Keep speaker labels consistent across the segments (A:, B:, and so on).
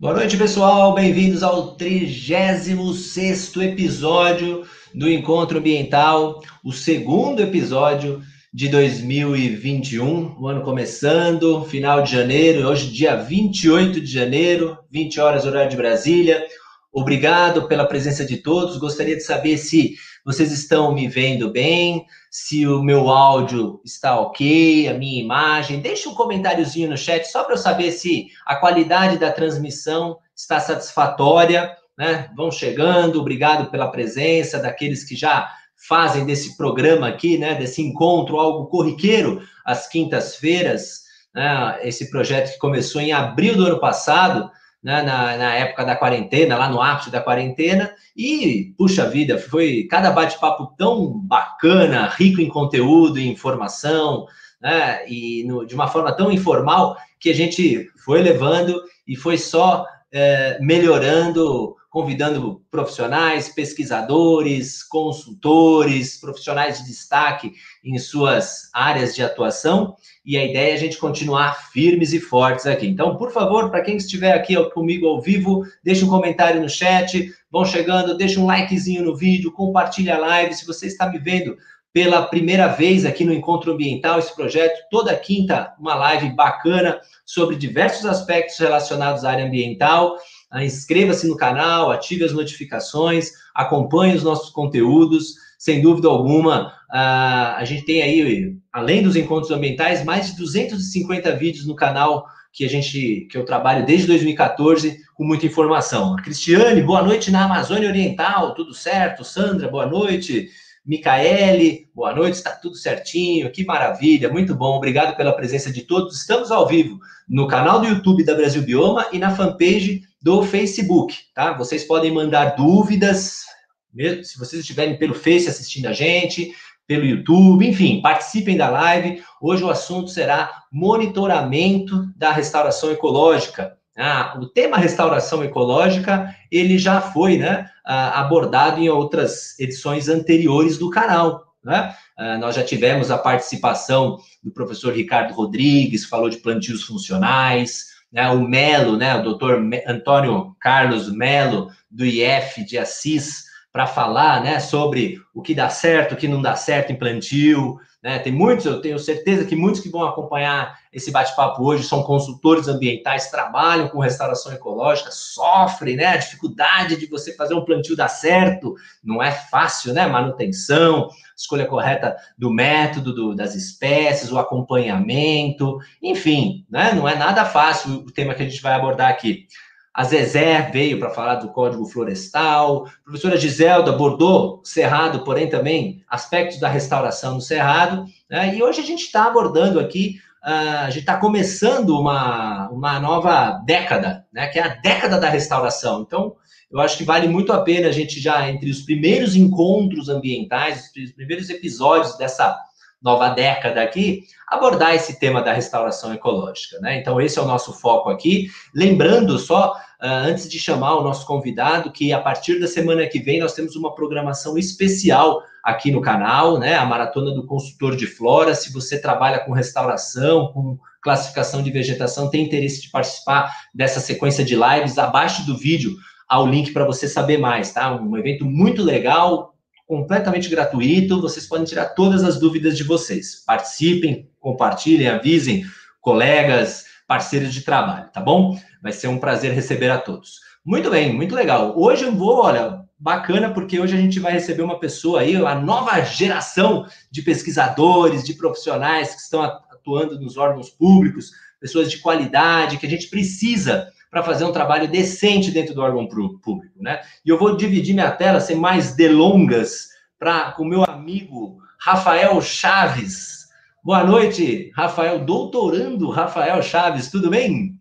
A: Boa noite, pessoal. Bem-vindos ao 36 episódio do Encontro Ambiental, o segundo episódio de 2021, o ano começando, final de janeiro, hoje dia 28 de janeiro, 20 horas horário de Brasília. Obrigado pela presença de todos. Gostaria de saber se vocês estão me vendo bem, se o meu áudio está ok, a minha imagem. Deixe um comentáriozinho no chat só para eu saber se a qualidade da transmissão está satisfatória. Né? Vão chegando, obrigado pela presença daqueles que já fazem desse programa aqui, né, desse encontro algo corriqueiro às quintas-feiras, né, esse projeto que começou em abril do ano passado, né, na, na, época da quarentena, lá no ápice da quarentena, e, puxa vida, foi cada bate-papo tão bacana, rico em conteúdo e informação, né, e no, de uma forma tão informal, que a gente foi levando e foi só é, melhorando convidando profissionais, pesquisadores, consultores, profissionais de destaque em suas áreas de atuação, e a ideia é a gente continuar firmes e fortes aqui. Então, por favor, para quem estiver aqui comigo ao vivo, deixe um comentário no chat, vão chegando, deixe um likezinho no vídeo, compartilhe a live. Se você está me vendo pela primeira vez aqui no Encontro Ambiental, esse projeto, toda quinta, uma live bacana sobre diversos aspectos relacionados à área ambiental. Ah, inscreva-se no canal, ative as notificações, acompanhe os nossos conteúdos. Sem dúvida alguma, ah, a gente tem aí, além dos encontros ambientais, mais de 250 vídeos no canal que a gente que eu trabalho desde 2014 com muita informação. Cristiane, boa noite na Amazônia Oriental, tudo certo? Sandra, boa noite. Micaele, boa noite, está tudo certinho, que maravilha, muito bom, obrigado pela presença de todos. Estamos ao vivo no canal do YouTube da Brasil Bioma e na fanpage do Facebook, tá? Vocês podem mandar dúvidas, mesmo se vocês estiverem pelo Face assistindo a gente, pelo YouTube, enfim, participem da live. Hoje o assunto será monitoramento da restauração ecológica. Ah, o tema restauração ecológica ele já foi né, abordado em outras edições anteriores do canal. Né? Ah, nós já tivemos a participação do professor Ricardo Rodrigues, falou de plantios funcionais, né, o Melo, né, o doutor Antônio Carlos Melo, do IF de Assis, para falar né, sobre o que dá certo, o que não dá certo em plantio. Né? Tem muitos, eu tenho certeza que muitos que vão acompanhar esse bate-papo hoje são consultores ambientais, trabalham com restauração ecológica, sofrem né, a dificuldade de você fazer um plantio dar certo. Não é fácil, né? Manutenção, escolha correta do método, do, das espécies, o acompanhamento, enfim, né? Não é nada fácil o tema que a gente vai abordar aqui. A Zezé veio para falar do Código Florestal. A professora Giselda abordou Cerrado, porém também aspectos da restauração do Cerrado. Né? E hoje a gente está abordando aqui, uh, a gente está começando uma, uma nova década, né? que é a década da restauração. Então, eu acho que vale muito a pena a gente já, entre os primeiros encontros ambientais, os primeiros episódios dessa nova década aqui, abordar esse tema da restauração ecológica, né? Então, esse é o nosso foco aqui. Lembrando só, uh, antes de chamar o nosso convidado, que a partir da semana que vem nós temos uma programação especial aqui no canal, né? A Maratona do Consultor de Flora. Se você trabalha com restauração, com classificação de vegetação, tem interesse de participar dessa sequência de lives, abaixo do vídeo ao link para você saber mais, tá? Um evento muito legal, completamente gratuito, vocês podem tirar todas as dúvidas de vocês. Participem, compartilhem, avisem colegas, parceiros de trabalho, tá bom? Vai ser um prazer receber a todos. Muito bem, muito legal. Hoje eu vou, olha, bacana, porque hoje a gente vai receber uma pessoa aí, a nova geração de pesquisadores, de profissionais que estão atuando nos órgãos públicos, pessoas de qualidade, que a gente precisa para fazer um trabalho decente dentro do órgão público, né? E eu vou dividir minha tela sem mais delongas para com o meu amigo Rafael Chaves. Boa noite, Rafael, doutorando Rafael Chaves, tudo bem?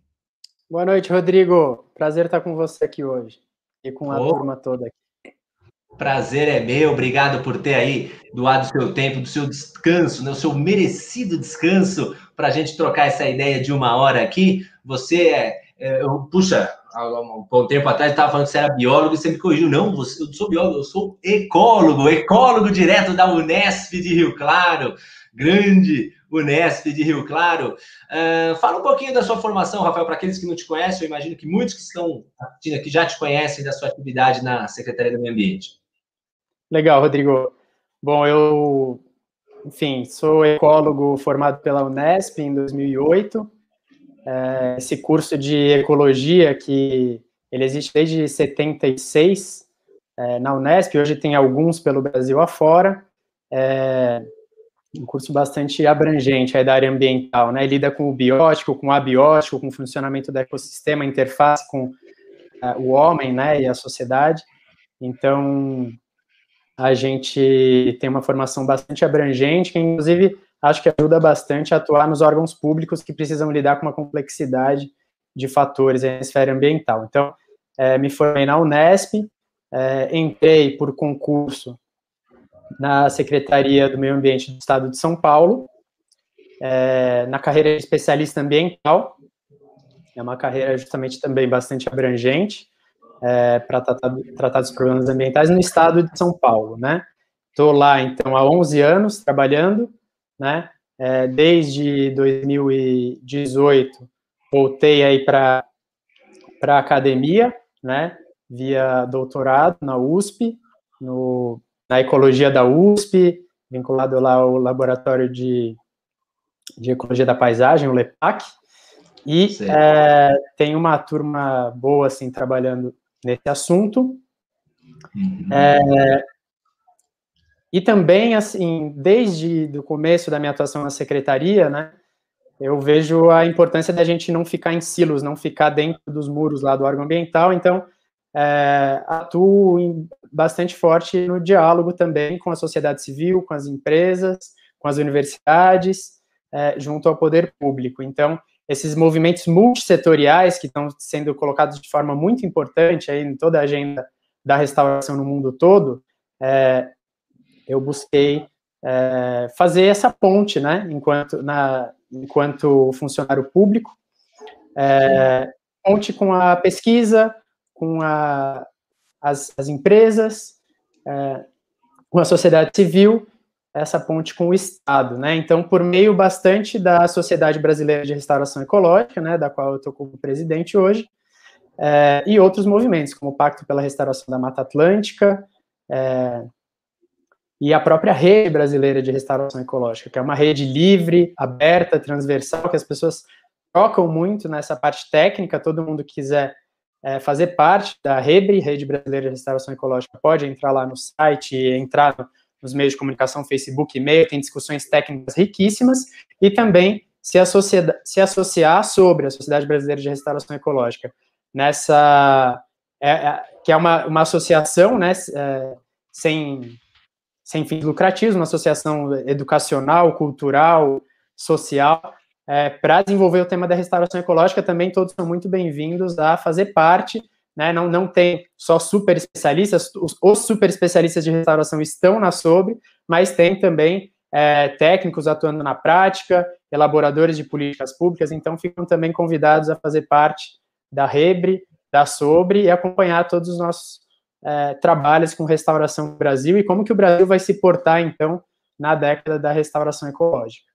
B: Boa noite, Rodrigo. Prazer estar com você aqui hoje e com a oh. turma toda aqui.
A: Prazer é meu, obrigado por ter aí doado o seu tempo, do seu descanso, né, o seu merecido descanso, para a gente trocar essa ideia de uma hora aqui. Você é é, eu, puxa, há um bom tempo atrás estava falando que você era biólogo e você me corrigiu. Não, você, eu sou biólogo, eu sou ecólogo, ecólogo direto da Unesp de Rio Claro. Grande Unesp de Rio Claro. Uh, fala um pouquinho da sua formação, Rafael, para aqueles que não te conhecem, eu imagino que muitos que estão assistindo aqui já te conhecem da sua atividade na Secretaria do Meio Ambiente.
B: Legal, Rodrigo. Bom, eu, enfim, sou ecólogo formado pela Unesp em 2008. É, esse curso de ecologia que ele existe desde 76 é, na Unesp, hoje tem alguns pelo Brasil afora. É um curso bastante abrangente aí da área ambiental, né? Ele lida com o biótico, com o abiótico, com o funcionamento do ecossistema, interface com é, o homem, né, e a sociedade. Então, a gente tem uma formação bastante abrangente, que inclusive acho que ajuda bastante a atuar nos órgãos públicos que precisam lidar com uma complexidade de fatores na esfera ambiental. Então, é, me formei na Unesp, é, entrei por concurso na Secretaria do Meio Ambiente do Estado de São Paulo, é, na carreira de especialista ambiental, é uma carreira justamente também bastante abrangente, é, para tratar, tratar dos problemas ambientais no estado de São Paulo, né? Estou lá, então, há 11 anos trabalhando, né? É, desde 2018, voltei aí para a academia, né? Via doutorado na USP, no, na ecologia da USP, vinculado lá ao laboratório de, de ecologia da paisagem, o LEPAC, e é, tem uma turma boa, assim, trabalhando nesse assunto. Uhum. É, e também, assim, desde o começo da minha atuação na secretaria, né, eu vejo a importância da gente não ficar em silos, não ficar dentro dos muros lá do órgão ambiental, então é, atuo em, bastante forte no diálogo também com a sociedade civil, com as empresas, com as universidades, é, junto ao poder público. Então, esses movimentos multissetoriais que estão sendo colocados de forma muito importante aí em toda a agenda da restauração no mundo todo, é, eu busquei é, fazer essa ponte, né, enquanto, na, enquanto funcionário público, é, ponte com a pesquisa, com a, as, as empresas, é, com a sociedade civil essa ponte com o Estado, né? Então, por meio bastante da Sociedade Brasileira de Restauração Ecológica, né, da qual eu estou como presidente hoje, é, e outros movimentos, como o Pacto pela Restauração da Mata Atlântica, é, e a própria Rede Brasileira de Restauração Ecológica, que é uma rede livre, aberta, transversal, que as pessoas trocam muito nessa parte técnica, todo mundo que quiser é, fazer parte da REBRE, Rede Brasileira de Restauração Ecológica, pode entrar lá no site, entrar no, nos meios de comunicação, Facebook, e-mail, tem discussões técnicas riquíssimas, e também se, se associar sobre a Sociedade Brasileira de Restauração Ecológica, nessa, é, é, que é uma, uma associação, né, é, sem, sem fins lucrativos, uma associação educacional, cultural, social, é, para desenvolver o tema da restauração ecológica, também todos são muito bem-vindos a fazer parte né? Não, não tem só super especialistas, os, os super especialistas de restauração estão na sobre, mas tem também é, técnicos atuando na prática, elaboradores de políticas públicas, então ficam também convidados a fazer parte da REBRE, da SOBRE e acompanhar todos os nossos é, trabalhos com restauração no Brasil e como que o Brasil vai se portar, então, na década da restauração ecológica.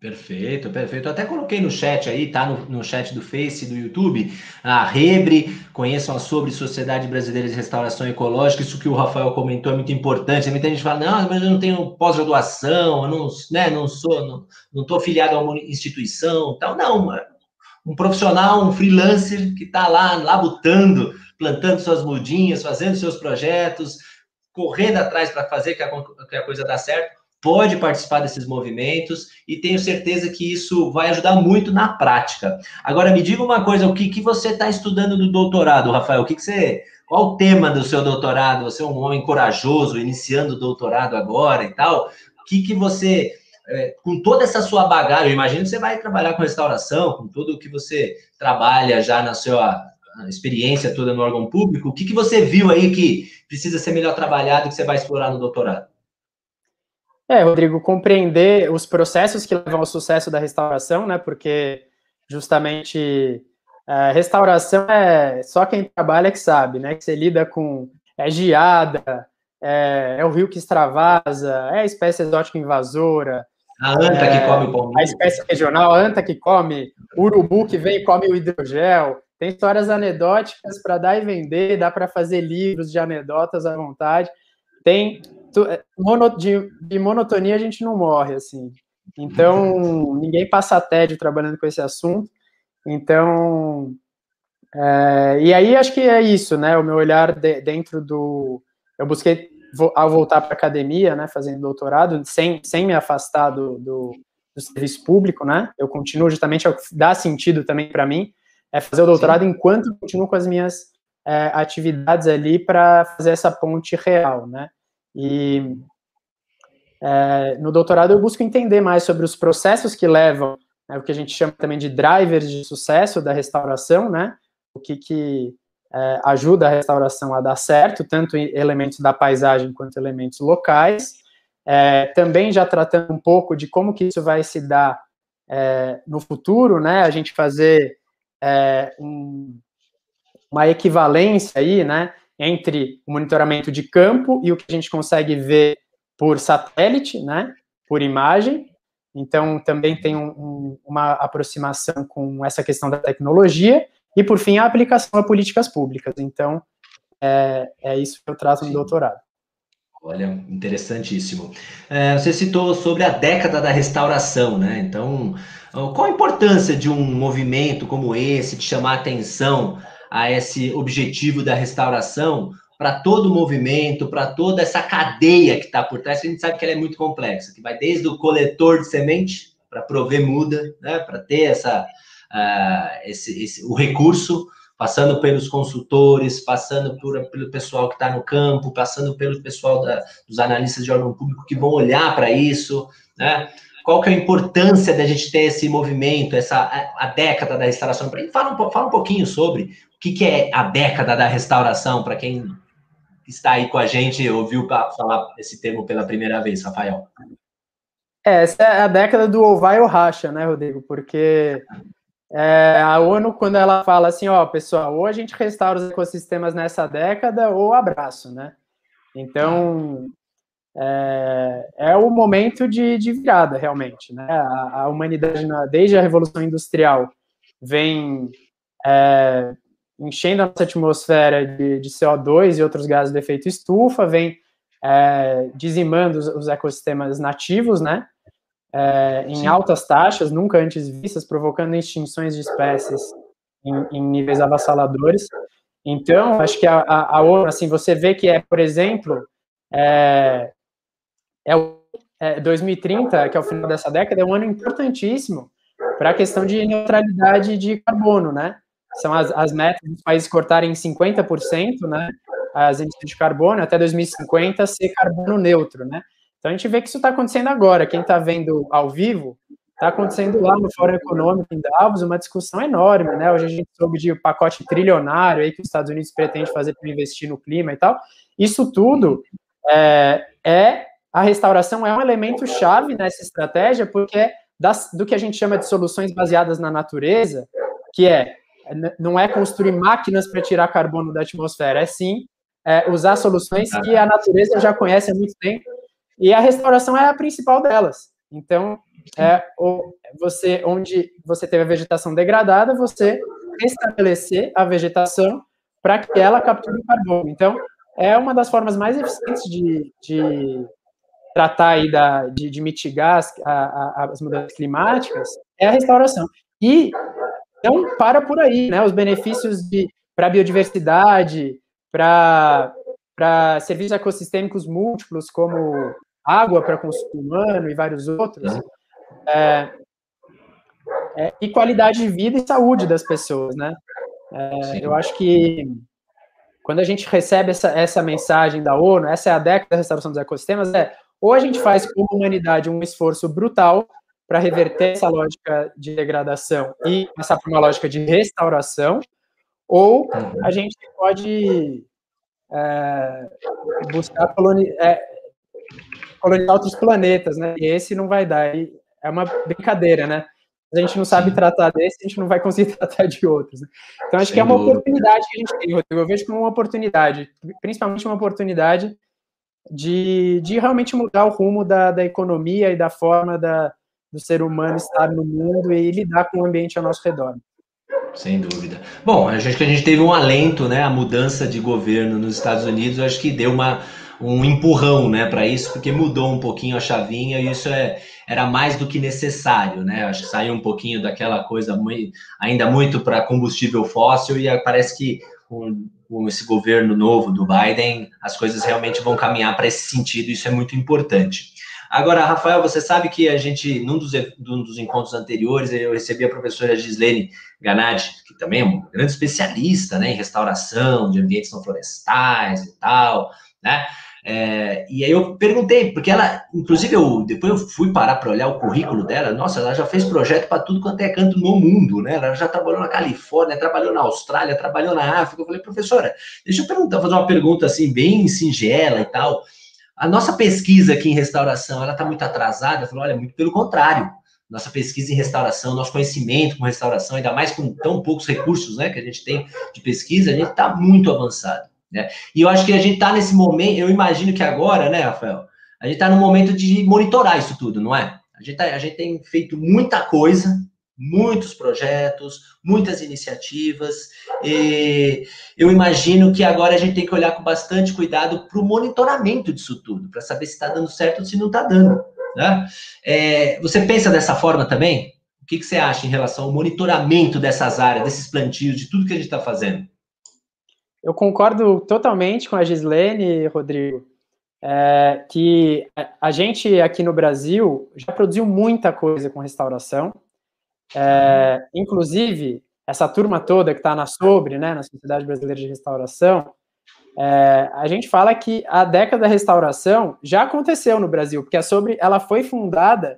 A: Perfeito, perfeito. Até coloquei no chat aí, tá no, no chat do Face do YouTube, a Rebre, conheçam a sobre Sociedade Brasileira de Restauração Ecológica, isso que o Rafael comentou é muito importante. Muita gente fala, não, mas eu não tenho pós-graduação, eu não, né, não sou, não, não tô afiliado a uma instituição, tal. Não, um profissional, um freelancer que está lá labutando, plantando suas mudinhas, fazendo seus projetos, correndo atrás para fazer que a, que a coisa dá certo pode participar desses movimentos e tenho certeza que isso vai ajudar muito na prática. Agora, me diga uma coisa, o que, que você está estudando no doutorado, Rafael? O que, que você. Qual o tema do seu doutorado? Você é um homem corajoso, iniciando o doutorado agora e tal. O que, que você. É, com toda essa sua bagagem, imagino que você vai trabalhar com restauração, com tudo o que você trabalha já na sua experiência toda no órgão público, o que, que você viu aí que precisa ser melhor trabalhado que você vai explorar no doutorado?
B: É, Rodrigo, compreender os processos que levam ao sucesso da restauração, né? Porque justamente é, restauração é só quem trabalha que sabe, né? Que você lida com é geada, é, é o rio que extravasa, é a espécie exótica invasora, A anta é, que come o pão. A espécie regional, a anta que come, urubu que vem e come o hidrogel. Tem histórias anedóticas para dar e vender, dá para fazer livros de anedotas à vontade. Tem é, de, de monotonia a gente não morre assim. Então ninguém passa tédio trabalhando com esse assunto. Então é, e aí acho que é isso, né? O meu olhar de, dentro do eu busquei ao voltar para academia, né, fazendo doutorado, sem, sem me afastar do, do, do serviço público, né, eu continuo justamente, dá sentido também para mim, é fazer o doutorado Sim. enquanto continuo com as minhas é, atividades ali para fazer essa ponte real, né, e é, no doutorado eu busco entender mais sobre os processos que levam, né, o que a gente chama também de drivers de sucesso da restauração, né, o que que é, ajuda a restauração a dar certo, tanto em elementos da paisagem quanto elementos locais. É, também já tratando um pouco de como que isso vai se dar é, no futuro, né? A gente fazer é, um, uma equivalência aí, né? Entre o monitoramento de campo e o que a gente consegue ver por satélite, né? Por imagem. Então, também tem um, um, uma aproximação com essa questão da tecnologia. E, por fim, a aplicação a políticas públicas. Então, é, é isso que eu trato no doutorado.
A: Olha, interessantíssimo. É, você citou sobre a década da restauração, né? Então, qual a importância de um movimento como esse, de chamar atenção a esse objetivo da restauração para todo o movimento, para toda essa cadeia que está por trás, que a gente sabe que ela é muito complexa, que vai desde o coletor de semente para prover muda, né? Para ter essa uh, esse, esse, o recurso, passando pelos consultores, passando por, pelo pessoal que está no campo, passando pelo pessoal da, dos analistas de órgão público que vão olhar para isso, né? Qual que é a importância da gente ter esse movimento, essa a, década da restauração? Fala um, fala um pouquinho sobre o que, que é a década da restauração, para quem está aí com a gente ouviu falar esse termo pela primeira vez, Rafael.
B: É, essa é a década do ou vai ou racha, né, Rodrigo? Porque é, a ONU, quando ela fala assim, ó, pessoal, ou a gente restaura os ecossistemas nessa década, ou abraço, né? Então, é, é o momento de, de, virada, realmente, né? A, a, humanidade, desde a Revolução Industrial, vem é, enchendo a nossa atmosfera de, de, CO2 e outros gases de efeito estufa, vem é, dizimando os, os ecossistemas nativos, né? é, em altas taxas, nunca antes vistas, provocando extinções de espécies em, em níveis avassaladores. Então, acho que a, a, a, ONU, assim, você vê que é, por exemplo, é, é, é 2030, que é o final dessa década, é um ano importantíssimo para a questão de neutralidade de carbono, né? São as, as metas dos países cortarem 50%, né? As emissões de carbono até 2050 ser carbono neutro, né? Então a gente vê que isso está acontecendo agora. Quem está vendo ao vivo, está acontecendo lá no Fórum Econômico em Davos uma discussão enorme, né? Hoje a gente soube de um pacote trilionário aí que os Estados Unidos pretende fazer para investir no clima e tal. Isso tudo é, é a restauração é um elemento chave nessa estratégia, porque das, do que a gente chama de soluções baseadas na natureza, que é não é construir máquinas para tirar carbono da atmosfera, é sim é, usar soluções que a natureza já conhece há muito tempo e a restauração é a principal delas. Então, é você onde você teve a vegetação degradada, você restabelecer a vegetação para que ela capture o carbono. Então, é uma das formas mais eficientes de, de tratar aí da, de, de mitigar as, a, a, as mudanças climáticas é a restauração. E não para por aí, né? Os benefícios para a biodiversidade, para serviços ecossistêmicos múltiplos, como água para consumo humano e vários outros, uhum. é, é, e qualidade de vida e saúde das pessoas, né? É, eu acho que quando a gente recebe essa, essa mensagem da ONU, essa é a década da restauração dos ecossistemas, é ou a gente faz como humanidade um esforço brutal para reverter essa lógica de degradação e passar para uma lógica de restauração, ou uhum. a gente pode é, buscar coloni é, colonizar outros planetas, né? E esse não vai dar. E é uma brincadeira, né? A gente não sabe tratar desse, a gente não vai conseguir tratar de outros. Né? Então, acho Sem que é uma dúvida. oportunidade que a gente tem, Rodrigo. Eu vejo como uma oportunidade, principalmente uma oportunidade de, de realmente mudar o rumo da, da economia e da forma da, do ser humano estar no mundo e lidar com o ambiente ao nosso redor.
A: Sem dúvida. Bom, acho que a gente teve um alento, né? A mudança de governo nos Estados Unidos, acho que deu uma, um empurrão, né, para isso, porque mudou um pouquinho a chavinha e isso é, era mais do que necessário, né? Acho que saiu um pouquinho daquela coisa muito, ainda muito para combustível fóssil e parece que com, com, esse governo novo do Biden, as coisas realmente vão caminhar para esse sentido, isso é muito importante. Agora, Rafael, você sabe que a gente, num dos, num dos encontros anteriores, eu recebi a professora Gislene Ganadi, que também é uma grande especialista né, em restauração de ambientes não florestais e tal, né? É, e aí eu perguntei, porque ela, inclusive, eu depois eu fui parar para olhar o currículo dela. Nossa, ela já fez projeto para tudo quanto é canto no mundo, né? Ela já trabalhou na Califórnia, trabalhou na Austrália, trabalhou na África. Eu falei, professora, deixa eu perguntar, fazer uma pergunta assim, bem singela e tal. A nossa pesquisa aqui em restauração, ela está muito atrasada? Eu falei, olha, muito pelo contrário. Nossa pesquisa em restauração, nosso conhecimento com restauração, ainda mais com tão poucos recursos né, que a gente tem de pesquisa, a gente está muito avançado. Né? E eu acho que a gente está nesse momento, eu imagino que agora, né, Rafael, a gente está no momento de monitorar isso tudo, não é? A gente, tá, a gente tem feito muita coisa, muitos projetos, muitas iniciativas. E eu imagino que agora a gente tem que olhar com bastante cuidado para o monitoramento disso tudo, para saber se está dando certo ou se não está dando. Né? É, você pensa dessa forma também? O que, que você acha em relação ao monitoramento dessas áreas, desses plantios, de tudo que a gente está fazendo?
B: Eu concordo totalmente com a Gislene, Rodrigo, é, que a gente aqui no Brasil já produziu muita coisa com restauração. É, inclusive, essa turma toda que está na Sobre, né, na Sociedade Brasileira de Restauração, é, a gente fala que a década da restauração já aconteceu no Brasil, porque a Sobre ela foi fundada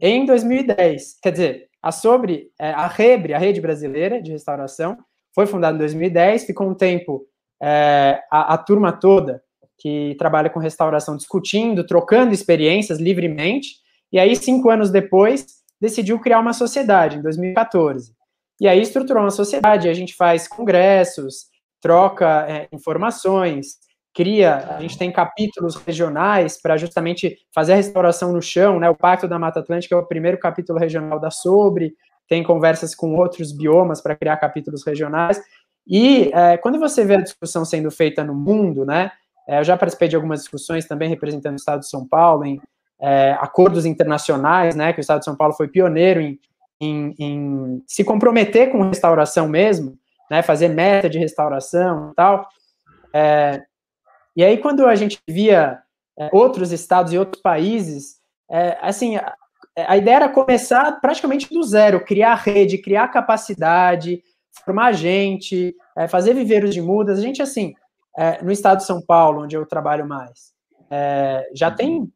B: em 2010. Quer dizer, a Sobre, é, a Rebre, a Rede Brasileira de Restauração, foi fundada em 2010, ficou um tempo é, a, a, turma toda que trabalha com restauração discutindo, trocando experiências livremente, e aí, cinco anos depois, decidiu criar uma sociedade, em 2014. E aí estruturou uma sociedade, a gente faz congressos, troca é, informações, cria, a gente tem capítulos regionais para justamente fazer a restauração no chão, né? O Pacto da Mata Atlântica é o primeiro capítulo regional da Sobre, tem conversas com outros biomas para criar capítulos regionais. E é, quando você vê a discussão sendo feita no mundo, né? É, eu já participei de algumas discussões também representando o Estado de São Paulo em é, acordos internacionais, né? Que o Estado de São Paulo foi pioneiro em, em, em se comprometer com restauração mesmo, né? Fazer meta de restauração e tal. É, e aí quando a gente via é, outros estados e outros países, é, assim, a ideia era começar praticamente do zero, criar rede, criar capacidade, formar gente, é, fazer viveiros de mudas. A gente, assim, é, no estado de São Paulo, onde eu trabalho mais, é, já tem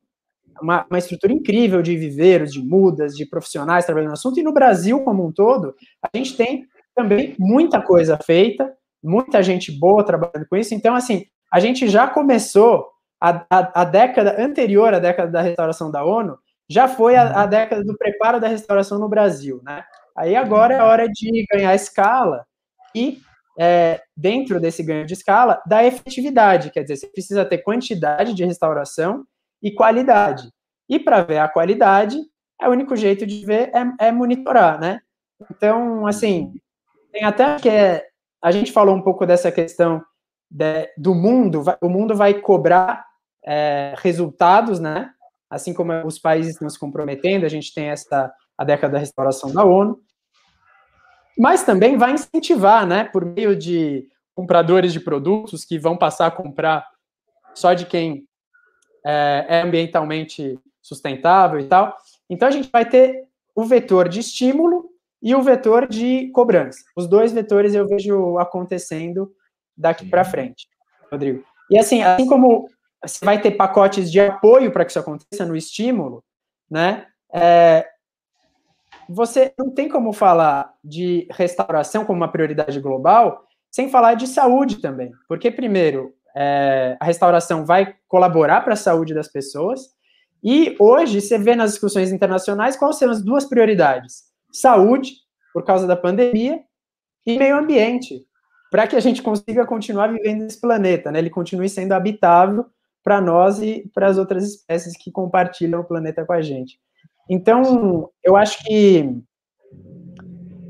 B: uma, uma, estrutura incrível de viveiros, de mudas, de profissionais trabalhando no assunto, e no Brasil como um todo, a gente tem também muita coisa feita, muita gente boa trabalhando com isso. Então, assim, a gente já começou a, a, a década anterior à década da restauração da ONU, já foi a, a, uhum. década do preparo da restauração no Brasil, né? Aí agora é hora de ganhar escala e é, dentro desse ganho de escala, da efetividade, quer dizer, você precisa ter quantidade de restauração e qualidade. E para ver a qualidade, é o único jeito de ver é, é monitorar, né? Então, assim, tem até que é, a gente falou um pouco dessa questão de, do mundo, vai, o mundo vai cobrar é, resultados, né? Assim como os países estão se comprometendo, a gente tem essa a década da restauração da ONU, mas também vai incentivar, né, por meio de compradores de produtos que vão passar a comprar só de quem é, é ambientalmente sustentável e tal. Então a gente vai ter o vetor de estímulo e o vetor de cobrança. Os dois vetores eu vejo acontecendo daqui para frente, Rodrigo. E assim, assim como você vai ter pacotes de apoio para que isso aconteça no estímulo, né? É, você não tem como falar de restauração como uma prioridade global sem falar de saúde também, porque primeiro é, a restauração vai colaborar para a saúde das pessoas e hoje você vê nas discussões internacionais quais são as duas prioridades: saúde por causa da pandemia e meio ambiente, para que a gente consiga continuar vivendo nesse planeta, né? Ele continue sendo habitável para nós e para as outras espécies que compartilham o planeta com a gente. Então, eu acho que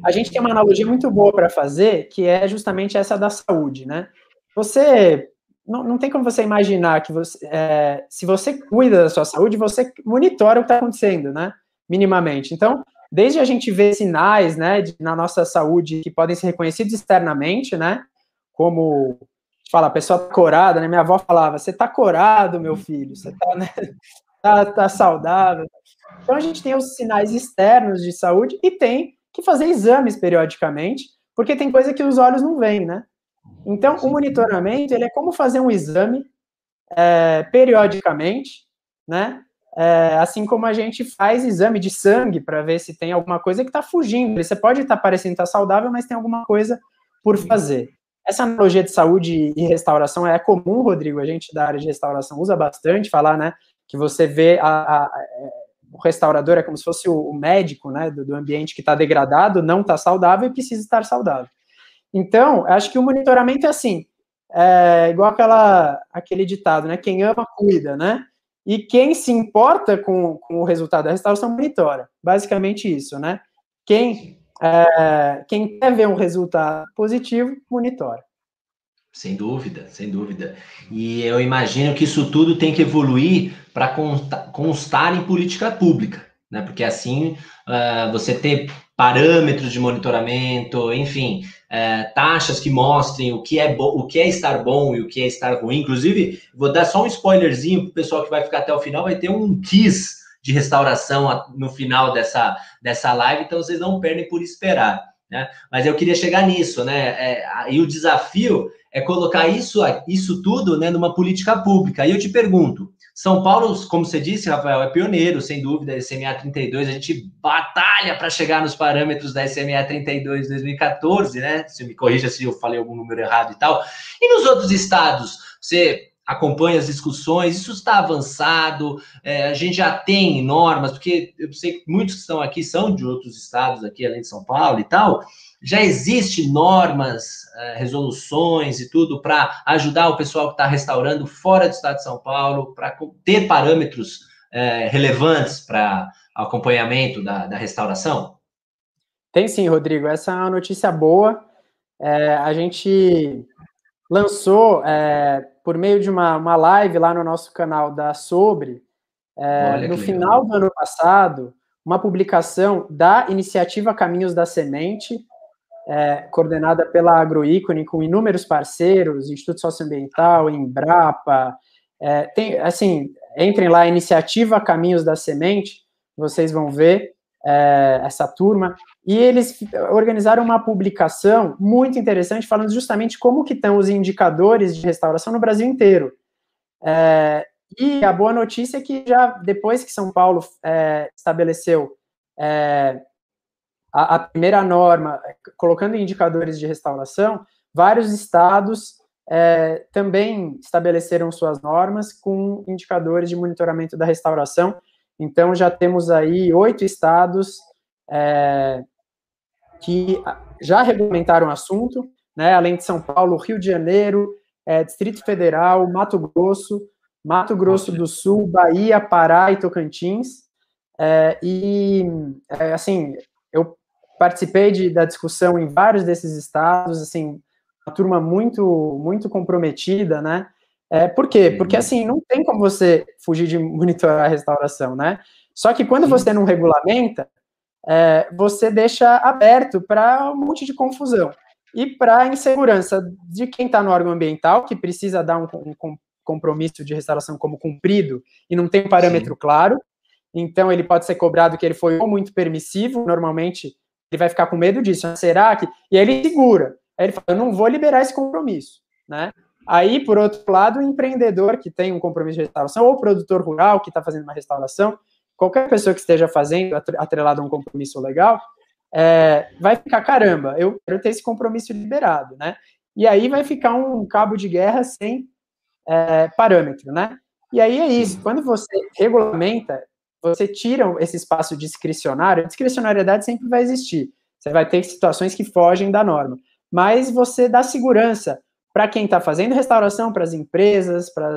B: a gente tem uma analogia muito boa para fazer, que é justamente essa da saúde, né? Você não, não tem como você imaginar que você, é, se você cuida da sua saúde, você monitora o que está acontecendo, né? Minimamente. Então, desde a gente ver sinais, né, de, na nossa saúde que podem ser reconhecidos externamente, né? Como fala, a pessoa tá corada, né? Minha avó falava: "Você tá corado, meu filho. Você tá, né, tá, tá saudável". Então a gente tem os sinais externos de saúde e tem que fazer exames periodicamente, porque tem coisa que os olhos não veem, né? Então, o monitoramento ele é como fazer um exame é, periodicamente, né? É, assim como a gente faz exame de sangue para ver se tem alguma coisa que está fugindo. Você pode estar tá parecendo estar tá saudável, mas tem alguma coisa por fazer. Essa analogia de saúde e restauração é comum, Rodrigo. A gente da área de restauração usa bastante falar, né? Que você vê a, a, a o restaurador é como se fosse o médico, né? Do, do ambiente que está degradado, não está saudável e precisa estar saudável. Então, acho que o monitoramento é assim, é igual aquela, aquele ditado, né? Quem ama, cuida, né? E quem se importa com, com o resultado da restauração monitora. Basicamente isso, né? Quem, é, quem quer ver um resultado positivo, monitora.
A: Sem dúvida, sem dúvida. E eu imagino que isso tudo tem que evoluir para constar em política pública, né? Porque assim uh, você ter parâmetros de monitoramento, enfim, é, taxas que mostrem o que é o que é estar bom e o que é estar ruim. Inclusive, vou dar só um spoilerzinho para o pessoal que vai ficar até o final, vai ter um quiz de restauração no final dessa, dessa live, então vocês não perdem por esperar. Né? Mas eu queria chegar nisso, né? É, e o desafio é colocar isso, isso tudo né, numa política pública. E eu te pergunto, são Paulo, como você disse, Rafael, é pioneiro, sem dúvida, SMA 32. A gente batalha para chegar nos parâmetros da SMA 32 2014, né? Se me corrija se eu falei algum número errado e tal. E nos outros estados, você acompanha as discussões, isso está avançado, é, a gente já tem normas, porque eu sei que muitos que estão aqui são de outros estados, aqui além de São Paulo e tal já existe normas, eh, resoluções e tudo para ajudar o pessoal que está restaurando fora do estado de São Paulo, para ter parâmetros é, relevantes para acompanhamento da, da, restauração?
B: Tem sim, Rodrigo. Essa é uma notícia boa. É, a gente lançou, é, por meio de uma, uma live lá no nosso canal da Sobre, no final do ano passado, uma publicação da iniciativa Caminhos da Semente, é, coordenada pela Agroícone, com inúmeros parceiros, Instituto Socioambiental, Embrapa, é, tem, assim, entrem lá, Iniciativa Caminhos da Semente, vocês vão ver é, essa turma, e eles organizaram uma publicação muito interessante, falando justamente como que estão os indicadores de restauração no Brasil inteiro. É, e a boa notícia é que já depois que São Paulo é, estabeleceu é, a, a primeira norma, colocando indicadores de restauração, vários estados é, também estabeleceram suas normas com indicadores de monitoramento da restauração. Então, já temos aí oito estados é, que já regulamentaram o assunto, né, além de São Paulo, Rio de Janeiro, é, Distrito Federal, Mato Grosso, Mato Grosso do Sul, Bahia, Pará e Tocantins. É, e, é, assim, eu participei de, da discussão em vários desses estados, assim, uma turma muito, muito comprometida, né? É, por quê? Porque, assim, não tem como você fugir de monitorar a restauração, né? Só que quando você não regulamenta, é, você deixa aberto para um monte de confusão. E para insegurança de quem está no órgão ambiental, que precisa dar um, um, compromisso de restauração como cumprido e não tem um parâmetro Sim. claro, então ele pode ser cobrado que ele foi muito permissivo, normalmente ele vai ficar com medo disso. Né? Será que. E aí ele segura. Aí ele fala: eu não vou liberar esse compromisso. Né? Aí, por outro lado, o empreendedor que tem um compromisso de restauração, ou o produtor rural que está fazendo uma restauração, qualquer pessoa que esteja fazendo, atrelado a um compromisso legal, é, vai ficar: caramba, eu quero ter esse compromisso liberado. Né? E aí vai ficar um cabo de guerra sem é, parâmetro. Né? E aí é isso. Quando você regulamenta, você tira esse espaço discricionário, a discricionariedade sempre vai existir. Você vai ter situações que fogem da norma, mas você dá segurança para quem está fazendo restauração, para as empresas, para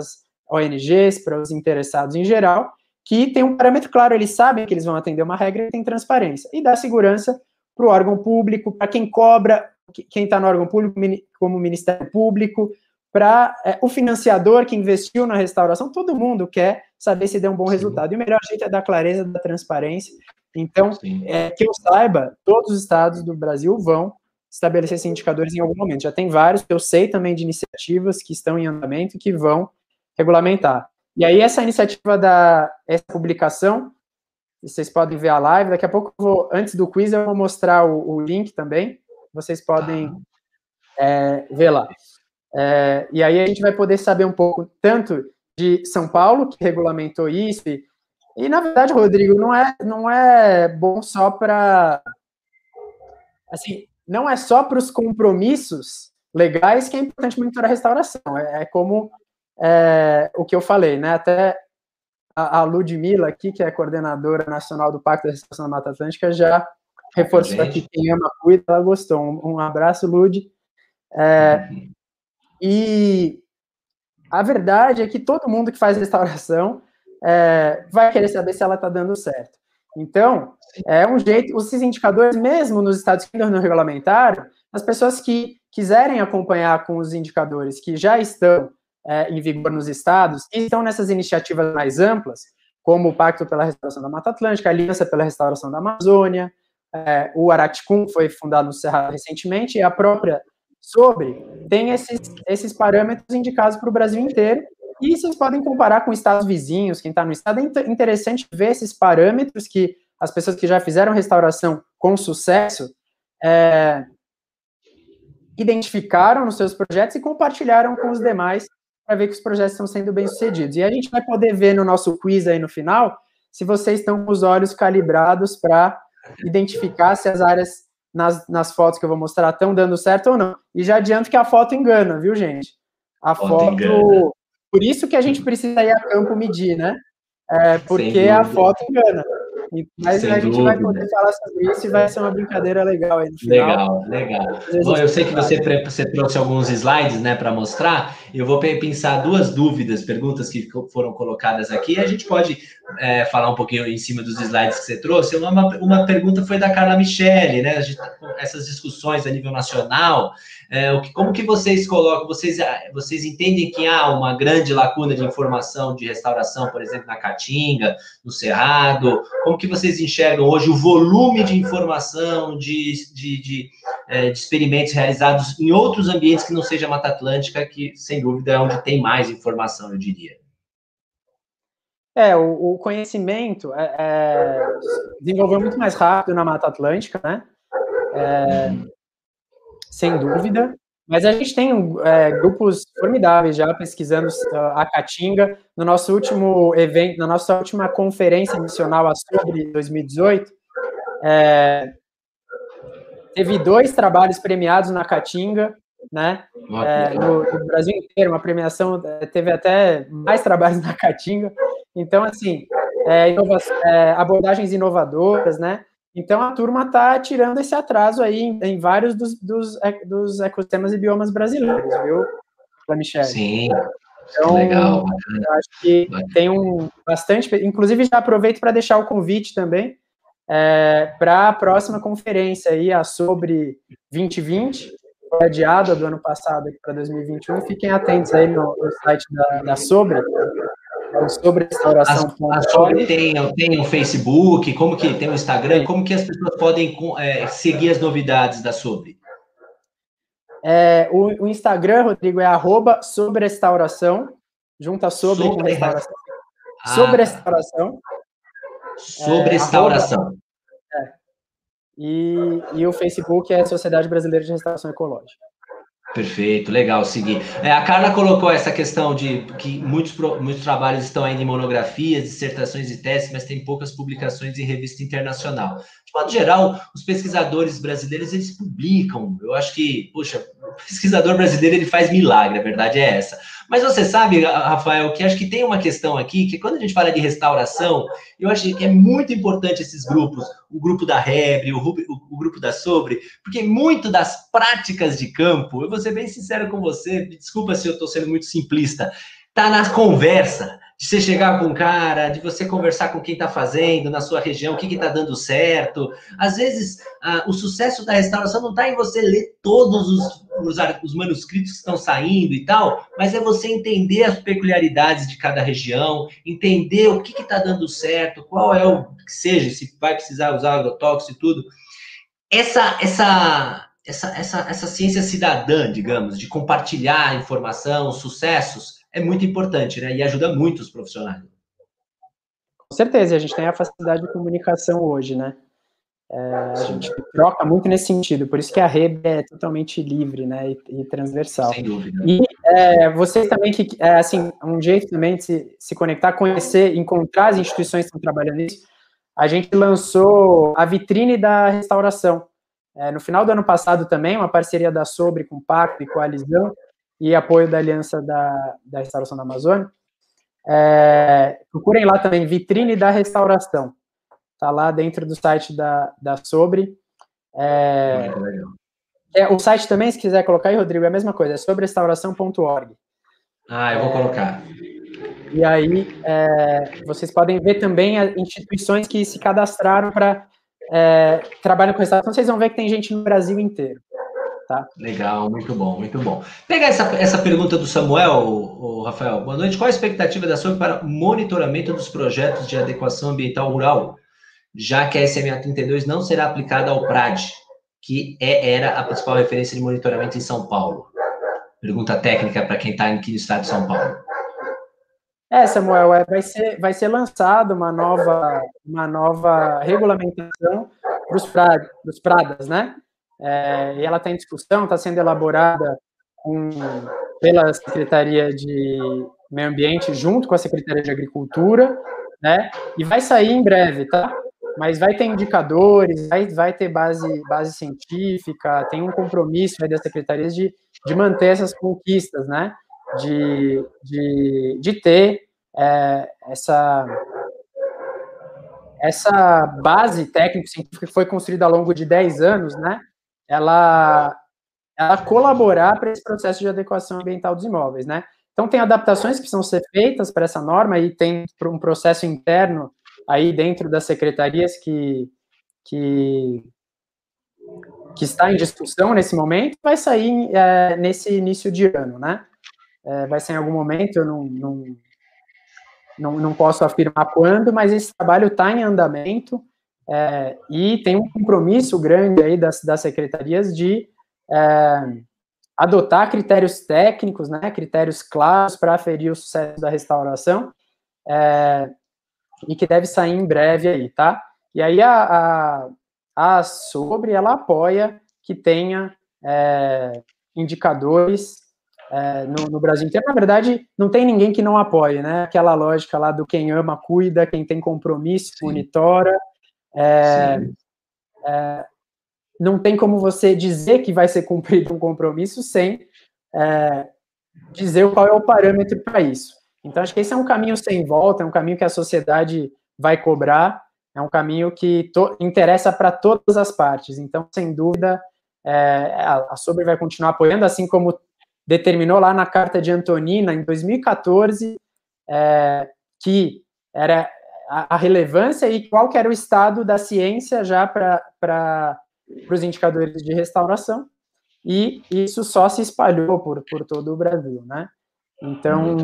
B: ONGs, para os interessados em geral, que tem um parâmetro claro, eles sabem que eles vão atender uma regra e tem transparência, e dá segurança para o órgão público, para quem cobra, quem está no órgão público, como o Ministério Público, para é, o financiador que investiu na restauração, todo mundo quer saber se deu um bom Sim. resultado. E o melhor jeito é dar clareza, da transparência. Então, é, que eu saiba, todos os estados do Brasil vão estabelecer esses indicadores em algum momento. Já tem vários, eu sei também de iniciativas que estão em andamento que vão regulamentar. E aí, essa iniciativa da essa publicação, vocês podem ver a live, daqui a pouco, vou, antes do quiz, eu vou mostrar o, o link também, vocês podem é, ver lá. É, e aí a gente vai poder saber um pouco tanto de São Paulo, que regulamentou isso, e, e na verdade, Rodrigo, não é, não é bom só para. Assim, não é só para os compromissos legais que é importante monitorar a restauração. É, é como é, o que eu falei, né? Até a, a Ludmilla aqui, que é coordenadora nacional do Pacto da Restauração da Mata Atlântica, já reforçou aqui quem ama cuida, ela gostou. Um, um abraço, Lud. É, uhum. E a verdade é que todo mundo que faz restauração é, vai querer saber se ela está dando certo. Então, é um jeito, esses indicadores, mesmo nos estados que ainda não regulamentaram, as pessoas que quiserem acompanhar com os indicadores que já estão é, em vigor nos estados e estão nessas iniciativas mais amplas, como o Pacto pela Restauração da Mata Atlântica, a Aliança pela Restauração da Amazônia, é, o Araticum foi fundado no Cerrado recentemente, e a própria Sobre tem esses, esses parâmetros indicados para o Brasil inteiro, e vocês podem comparar com estados vizinhos, quem está no estado, é interessante ver esses parâmetros que as pessoas que já fizeram restauração com sucesso é, identificaram nos seus projetos e compartilharam com os demais para ver que os projetos estão sendo bem sucedidos. E a gente vai poder ver no nosso quiz aí no final se vocês estão com os olhos calibrados para identificar se as áreas nas, nas fotos que eu vou mostrar estão dando certo ou não. E já adianto que a foto engana, viu, gente? A foto. foto por isso que a gente precisa ir a campo medir, né? É, porque a foto engana. Mas Sem a gente dúvida. vai poder falar sobre isso e vai ser uma brincadeira legal aí no
A: final. Legal, legal. Bom, eu sei que você, você trouxe alguns slides né, para mostrar. Eu vou pensar duas dúvidas, perguntas que foram colocadas aqui. A gente pode é, falar um pouquinho em cima dos slides que você trouxe. Uma, uma pergunta foi da Carla Michele, né? Tá essas discussões a nível nacional. É, o que, como que vocês colocam? Vocês, vocês entendem que há uma grande lacuna de informação de restauração, por exemplo, na Caatinga, no Cerrado? Como que vocês enxergam hoje o volume de informação, de, de, de, é, de experimentos realizados em outros ambientes que não seja Mata Atlântica, que sem dúvida é onde tem mais informação, eu diria?
B: É, o, o conhecimento é, é, desenvolveu muito mais rápido na Mata Atlântica, né? É, sem dúvida. Mas a gente tem é, grupos formidáveis já pesquisando a Caatinga. No nosso último evento, na nossa última conferência nacional sobre 2018, é, teve dois trabalhos premiados na Caatinga, né? É, no, no, Brasil inteiro, uma premiação, é, teve até mais trabalhos na Caatinga. Então, assim, é, é, abordagens inovadoras, né? Então a turma está tirando esse atraso aí em, em vários dos, dos, dos, ecossistemas e biomas brasileiros, viu, Michelle?
A: Sim. Então, Legal.
B: Eu acho que tem um bastante. Inclusive, já aproveito para deixar o convite também é, para a próxima conferência aí, a sobre 2020, foi adiada do ano passado para 2021. Fiquem atentos aí no, no site da, da Sobre, sobre restauração.
A: A, a sobre tem, tem o Facebook, como que tem o Instagram, como que as pessoas podem é, seguir as novidades da Sobre?
B: É, o, o, Instagram, Rodrigo, é arroba sobre restauração, junta sobre, sobre com restauração. Ah, sobre restauração.
A: Sobre é, restauração. Arroba,
B: é. E, e o Facebook é Sociedade Brasileira de Restauração Ecológica.
A: Perfeito, legal, seguir. É, a Carla colocou essa questão de que muitos, muitos trabalhos estão ainda em monografias, dissertações e testes, mas tem poucas publicações em revista internacional. De modo geral, os pesquisadores brasileiros, eles publicam. Eu acho que, poxa, o pesquisador brasileiro, ele faz milagre, a verdade é essa. Mas você sabe, Rafael, que acho que tem uma questão aqui, que quando a gente fala de restauração, eu acho que é muito importante esses grupos, o grupo da Rebre, o, o, grupo da Sobre, porque muito das práticas de campo, eu vou ser bem sincero com você, desculpa se eu estou sendo muito simplista, tá na conversa, de você chegar com um cara, de você conversar com quem está fazendo na sua região, o que está dando certo. Às vezes, ah, o sucesso da restauração não está em você ler todos os, os, os, manuscritos que estão saindo e tal, mas é você entender as peculiaridades de cada região, entender o que está dando certo, qual é o que seja, se vai precisar usar agrotóxico e tudo. Essa, essa, essa, essa, essa ciência cidadã, digamos, de compartilhar informação, sucessos, é muito importante, né? E ajuda muito os profissionais.
B: Com certeza, a gente tem a facilidade de comunicação hoje, né? É, a gente troca muito nesse sentido, por isso que a rede é totalmente livre, né, e, e transversal. Sem dúvida. E é, vocês também que, é, assim, um jeito também de se, se conectar, conhecer, encontrar as instituições que estão trabalhando nisso. A gente lançou a vitrine da restauração. É, no final do ano passado também, uma parceria da Sobre com o Pacto e Coalizão, e apoio da Aliança da, da Restauração da Amazônia. É, procurem lá também Vitrine da Restauração. Está lá dentro do site da, da Sobre. É, é, o site também, se quiser colocar aí, Rodrigo, é a mesma coisa, é sobrerestauração.org.
A: Ah, eu vou colocar.
B: E aí, é, vocês podem ver também as instituições que se cadastraram para é, trabalhar com restauração. Vocês vão ver que tem gente no Brasil inteiro. Tá?
A: Legal, muito bom, muito bom. Pega essa, essa pergunta do Samuel, o, Rafael. Boa noite. Qual a expectativa da SOB para monitoramento dos projetos de adequação ambiental rural, já que a SMA 32 não será aplicada ao PRAD, que é, era a principal referência de monitoramento em São Paulo? Pergunta técnica para quem está aqui no estado de São Paulo.
B: É, Samuel, é, vai ser, vai ser lançada uma nova, uma nova regulamentação para os pradas, né? É, e ela está em discussão, está sendo elaborada com, pela Secretaria de Meio Ambiente junto com a Secretaria de Agricultura, né? E vai sair em breve, tá? Mas vai ter indicadores, vai, vai ter base, base científica, tem um compromisso das secretarias de, de manter essas conquistas, né? De, de, de ter é, essa, essa base técnico-científica que foi construída ao longo de 10 anos, né? Ela, ela colaborar para esse processo de adequação ambiental dos imóveis, né? Então, tem adaptações que precisam ser feitas para essa norma e tem um processo interno aí dentro das secretarias que, que, que está em discussão nesse momento, vai sair é, nesse início de ano, né? É, vai ser em algum momento, eu não, não, não, não posso afirmar quando, mas esse trabalho está em andamento, é, e tem um compromisso grande aí das, das secretarias de é, adotar critérios técnicos, né, critérios claros para aferir o sucesso da restauração, é, e que deve sair em breve aí, tá? E aí a, a, a Sobre, ela apoia que tenha é, indicadores é, no, no, Brasil inteiro. Na verdade, não tem ninguém que não apoie, né? Aquela lógica lá do quem ama, cuida, quem tem compromisso, Sim. monitora, é, é, não tem como você dizer que vai ser cumprido um compromisso sem é, dizer qual é o parâmetro para isso. Então, acho que esse é um caminho sem volta, é um caminho que a sociedade vai cobrar, é um caminho que interessa para todas as partes. Então, sem dúvida, é, a Sobre vai continuar apoiando, assim como determinou lá na Carta de Antonina, em 2014, é, que era a, a, relevância e qual que era o estado da ciência já para os indicadores de restauração, e isso só se espalhou por, por todo o Brasil, né? Então,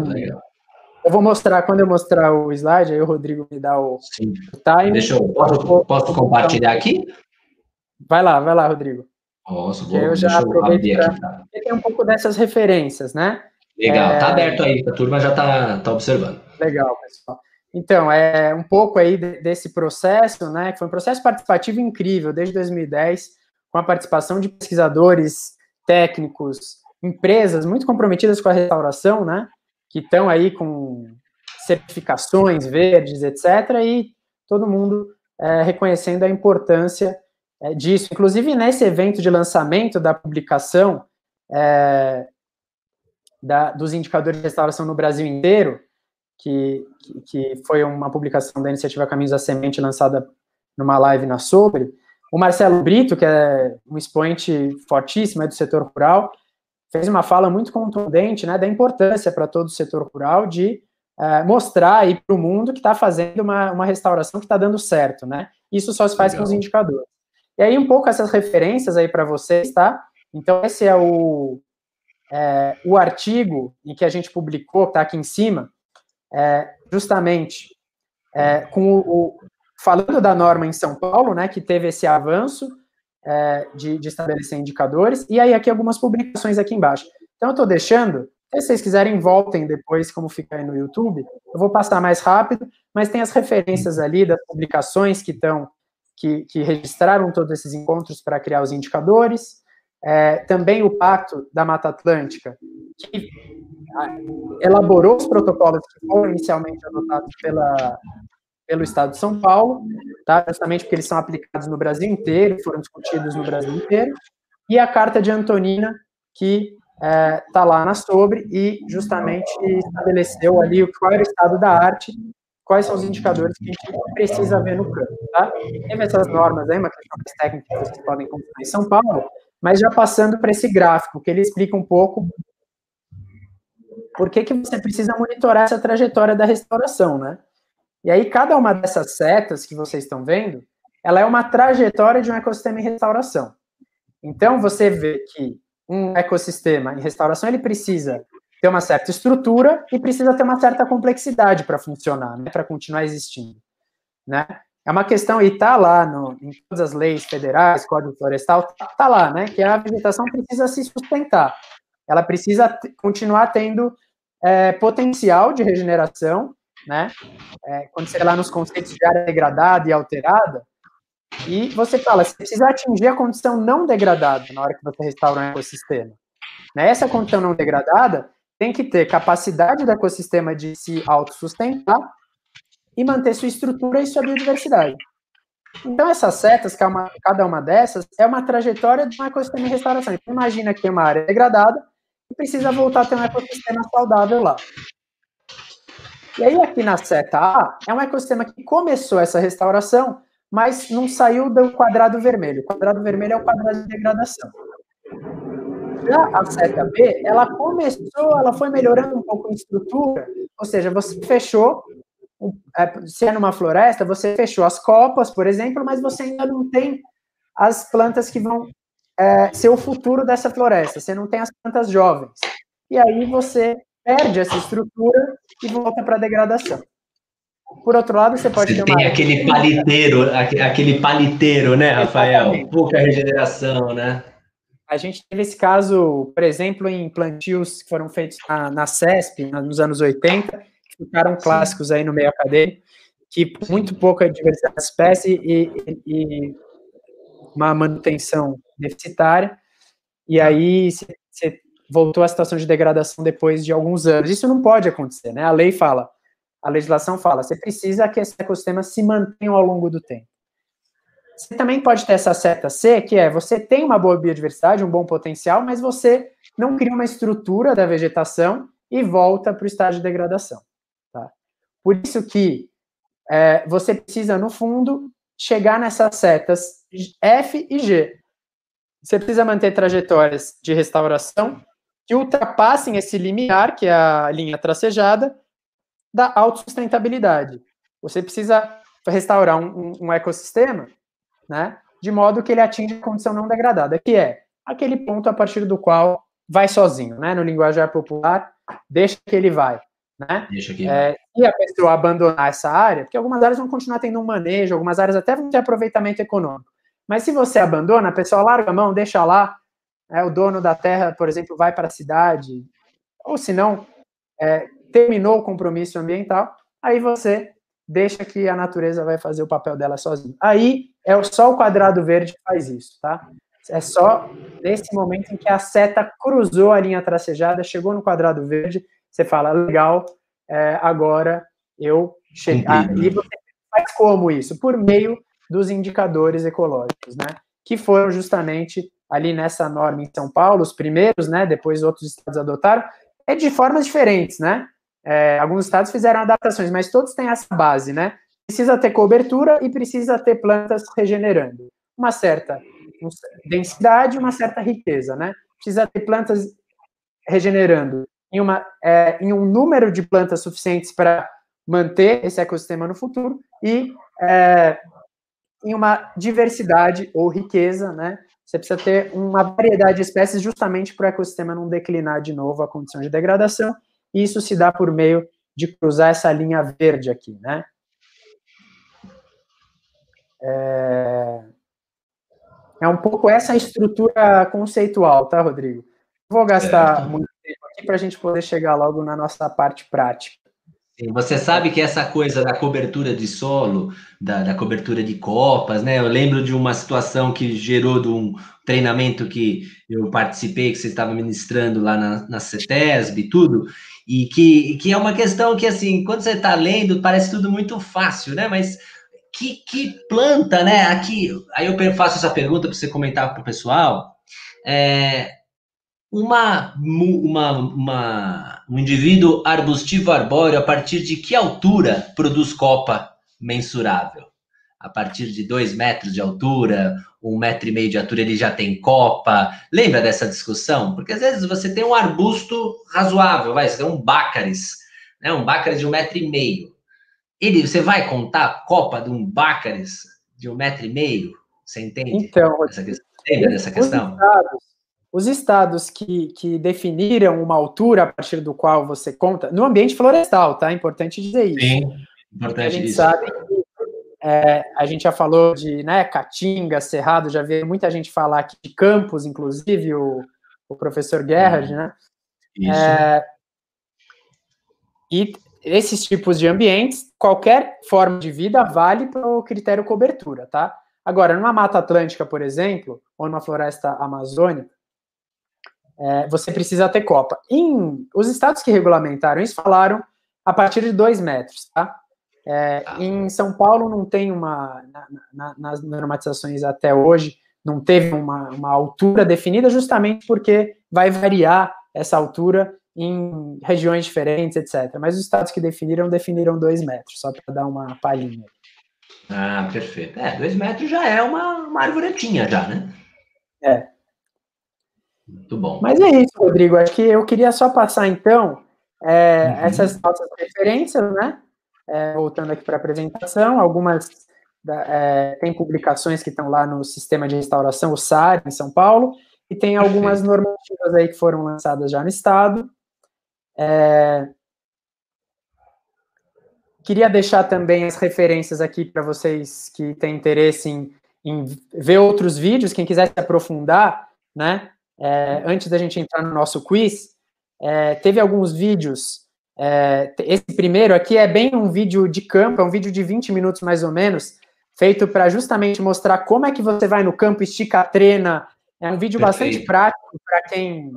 B: eu vou mostrar, quando eu mostrar o slide, aí o Rodrigo me dá o,
A: Sim. o time. Deixa eu, posso, posso compartilhar aqui?
B: Vai lá, vai lá, Rodrigo.
A: Posso, vou,
B: eu já aproveito para... Tá? Tem um pouco dessas referências, né?
A: Legal, tá é... tá aberto aí, a turma já tá, tá observando.
B: Legal, pessoal. Então, é um pouco aí desse processo, né, que foi um processo participativo incrível desde 2010, com a participação de pesquisadores, técnicos, empresas muito comprometidas com a restauração, né, que estão aí com certificações verdes, etc., e todo mundo é, reconhecendo a importância é, disso. Inclusive, nesse evento de lançamento da publicação é, da, dos indicadores de restauração no Brasil inteiro, que, que, foi uma publicação da iniciativa Caminhos da Semente lançada numa live na Sobre. O Marcelo Brito, que é um expoente fortíssimo do setor rural, fez uma fala muito contundente né, da importância para todo o setor rural de uh, mostrar aí para o mundo que está fazendo uma, uma restauração que está dando certo, né? Isso só se faz Legal. com os indicadores. E aí, um pouco essas referências aí para vocês, tá? Então, esse é o, é, o artigo em que a gente publicou, que está aqui em cima, é, justamente é, com o, falando da norma em São Paulo, né, que teve esse avanço é, de, de, estabelecer indicadores, e aí aqui algumas publicações aqui embaixo. Então, eu estou deixando, se vocês quiserem, voltem depois, como fica aí no YouTube, eu vou passar mais rápido, mas tem as referências ali das publicações que estão, que, que registraram todos esses encontros para criar os indicadores, é, também o Pacto da Mata Atlântica, que elaborou os protocolos que foram inicialmente adotados pela, pelo Estado de São Paulo, tá? justamente porque eles são aplicados no Brasil inteiro, foram discutidos no Brasil inteiro, e a Carta de Antonina, que está é, tá lá na sobre e justamente estabeleceu ali qual era o estado da arte, quais são os indicadores que a gente precisa ver no campo, tá? Teve essas normas aí, uma questão mais técnica que vocês podem encontrar em São Paulo, mas já passando para esse gráfico, que ele explica um pouco por que, que você precisa monitorar essa trajetória da restauração, né? E aí, cada uma dessas setas que vocês estão vendo, ela é uma trajetória de um ecossistema em restauração. Então, você vê que um ecossistema em restauração, ele precisa ter uma certa estrutura e precisa ter uma certa complexidade para funcionar, né, para continuar existindo. Né? É uma questão, e está lá no, em todas as leis federais, Código Florestal, está tá lá, né, que a vegetação precisa se sustentar. Ela precisa continuar tendo é, potencial de regeneração né? É, quando você lá nos conceitos de área degradada e alterada, e você fala, você precisa atingir a condição não degradada na hora que você restaura um ecossistema. Né? Essa condição não degradada tem que ter capacidade do ecossistema de se autossustentar e manter sua estrutura e sua biodiversidade. Então, essas setas, cada uma dessas, é uma trajetória de um ecossistema em restauração. Então, imagina que tem uma área degradada e precisa voltar a ter um ecossistema saudável lá. E aí, aqui na seta A, é um ecossistema que começou essa restauração, mas não saiu do quadrado vermelho. O quadrado vermelho é o quadrado de degradação. Já a seta B, ela começou, ela foi melhorando um pouco em estrutura, ou seja, você fechou, é, se é numa floresta, você fechou as copas, por exemplo, mas você ainda não tem as plantas que vão é, ser o futuro dessa floresta, você não tem as plantas jovens. E aí você perde essa estrutura e volta para a degradação. Por outro lado, você pode
A: você ter tem aquele paliteiro, aquele paliteiro, né, Rafael? Exatamente. Pouca regeneração, né?
B: A gente teve esse caso, por exemplo, em plantios que foram feitos na, na CESP, nos anos 80, que ficaram clássicos aí no meio acadêmico, que muito pouca diversidade de espécie e, e uma manutenção deficitária. E aí você voltou à situação de degradação depois de alguns anos. Isso não pode acontecer, né? A lei fala, a legislação fala, você precisa que esse ecossistema se mantenha ao longo do tempo. Você também pode ter essa seta C, que é você tem uma boa biodiversidade, um bom potencial, mas você não cria uma estrutura da vegetação e volta para o estágio de degradação. Tá? Por isso que é, você precisa, no fundo, chegar nessas setas F e G. Você precisa manter trajetórias de restauração que ultrapassem esse limiar, que é a linha tracejada, da autossustentabilidade. Você precisa restaurar um, um, ecossistema, né, de modo que ele atinja a condição não degradada, que é aquele ponto a partir do qual vai sozinho, né, no linguajar popular, deixa que ele vai, né? É, e a pessoa abandonar essa área, porque algumas áreas vão continuar tendo um manejo, algumas áreas até vão ter aproveitamento econômico. Mas se você abandona, a pessoa larga a mão, deixa lá, é, o dono da terra, por exemplo, vai para a cidade, ou se não, é, terminou o compromisso ambiental, aí você deixa que a natureza vai fazer o papel dela sozinha. Aí é só o quadrado verde que faz isso, tá? É só nesse momento em que a seta cruzou a linha tracejada, chegou no quadrado verde, você fala, legal, é, agora eu cheguei. Ah, e você faz como isso? Por meio dos indicadores ecológicos, né? Que foram justamente ali nessa norma em São Paulo, os primeiros, né, depois outros estados adotaram, é de formas diferentes, né? É, alguns estados fizeram adaptações, mas todos têm essa base, né? Precisa ter cobertura e precisa ter plantas regenerando. Uma certa densidade, uma certa riqueza, né? Precisa ter plantas regenerando em, uma, é, em um número de plantas suficientes para manter esse ecossistema no futuro e é, em uma diversidade ou riqueza, né? Você precisa ter uma variedade de espécies justamente para o ecossistema não declinar de novo a condição de degradação, e isso se dá por meio de cruzar essa linha verde aqui, né? É, é um pouco essa estrutura conceitual, tá, Rodrigo? Vou gastar muito tempo aqui para a gente poder chegar logo na nossa parte prática.
A: Você sabe que essa coisa da cobertura de solo, da, da, cobertura de copas, né? Eu lembro de uma situação que gerou de um treinamento que eu participei, que você estava ministrando lá na, na CETESB e tudo, e que, que é uma questão que, assim, quando você está lendo, parece tudo muito fácil, né? Mas que, que planta, né? Aqui, aí eu faço essa pergunta para você comentar para o pessoal. É, uma, uma, uma, um indivíduo arbustivo arbóreo, a partir de que altura produz copa mensurável? A partir de dois metros de altura, um metro e meio de altura, ele já tem copa. Lembra dessa discussão? Porque às vezes você tem um arbusto razoável, vai, você tem um bácaris, né? um bácaris de um metro e meio. Ele, você vai contar a copa de um bácaris de um metro e meio? Você entende?
B: Então,
A: essa questão? lembra dessa questão?
B: Os estados que, que definiram uma altura a partir do qual você conta, no ambiente florestal, tá? É importante dizer isso.
A: Sim, importante
B: a gente
A: isso.
B: sabe que é, a gente já falou de né, Caatinga, Cerrado, já veio muita gente falar aqui de campos, inclusive o, o professor Gerhard, né?
A: Isso. É,
B: e esses tipos de ambientes, qualquer forma de vida vale para o critério cobertura, tá? Agora, numa Mata Atlântica, por exemplo, ou numa floresta amazônica, é, você precisa ter copa. Em, os estados que regulamentaram isso falaram a partir de dois metros, tá? É, tá. em São Paulo não tem uma, na, na, nas normatizações até hoje, não teve uma, uma altura definida justamente porque vai variar essa altura em regiões diferentes, etc. Mas os estados que definiram, definiram dois metros, só para dar uma palhinha.
A: Ah, perfeito. É, dois metros já é uma, uma arvoretinha já, né?
B: É.
A: Muito bom.
B: Mas é isso, Rodrigo. Acho que eu queria só passar, então, é, uhum. essas nossas referências, né? É, voltando aqui para a apresentação, algumas é, tem publicações que estão lá no Sistema de Restauração, o SAR, em São Paulo, e tem algumas normativas aí que foram lançadas já no Estado. É, queria deixar também as referências aqui para vocês que têm interesse em, em, ver outros vídeos, quem quiser se aprofundar, né? É, antes da gente entrar no nosso quiz, é, teve alguns vídeos. É, esse primeiro aqui é bem um vídeo de campo, é um vídeo de 20 minutos mais ou menos, feito para justamente mostrar como é que você vai no campo, estica a trena. É um vídeo Perfeito. bastante prático para quem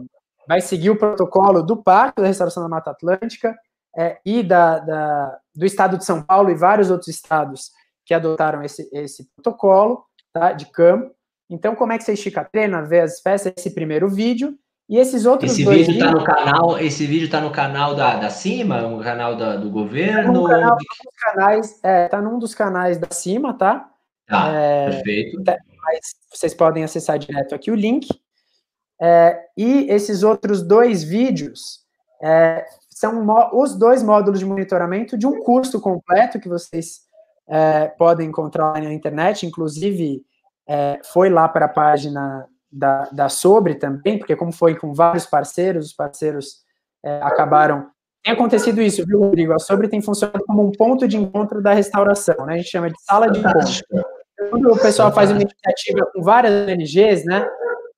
B: vai seguir o protocolo do Parque da Restauração da Mata Atlântica é, e da, da, do Estado de São Paulo e vários outros estados que adotaram esse, esse protocolo tá, de campo. Então, como é que você estica a treina, vê as espécies, esse primeiro vídeo, e esses outros
A: esse
B: dois
A: vídeo está no canal esse vídeo está no canal da, da cima no canal da, do governo?
B: Tá canal, dos canais é, tá num dos canais da cima tá?
A: Tá é, perfeito.
B: mas vocês podem acessar direto aqui o link. É, e esses outros dois vídeos é, são os dois módulos de monitoramento de um curso completo que vocês é, podem encontrar na internet inclusive é, foi lá para a página da, da Sobre também, porque como foi com vários parceiros, os parceiros é, acabaram... Tem acontecido isso, viu, Rodrigo? A Sobre tem funcionado como um ponto de encontro da restauração, né? A gente chama de sala de encontro. Quando o pessoal faz uma iniciativa com várias ONGs, né?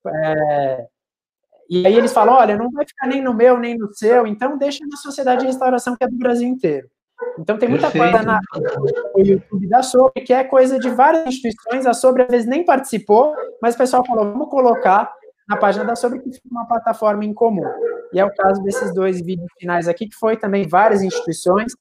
B: É, e aí eles falam, olha, não vai ficar nem no meu, nem no seu, então deixa na sociedade de restauração que é do Brasil inteiro. Então tem muita Perfeito. coisa na, no YouTube da Sobre, que é coisa de várias instituições, a Sobre às vezes nem participou, mas o pessoal falou, vamos colocar na página da Sobre que fica uma plataforma em comum. E é o caso desses dois vídeos finais aqui, que foi também várias instituições,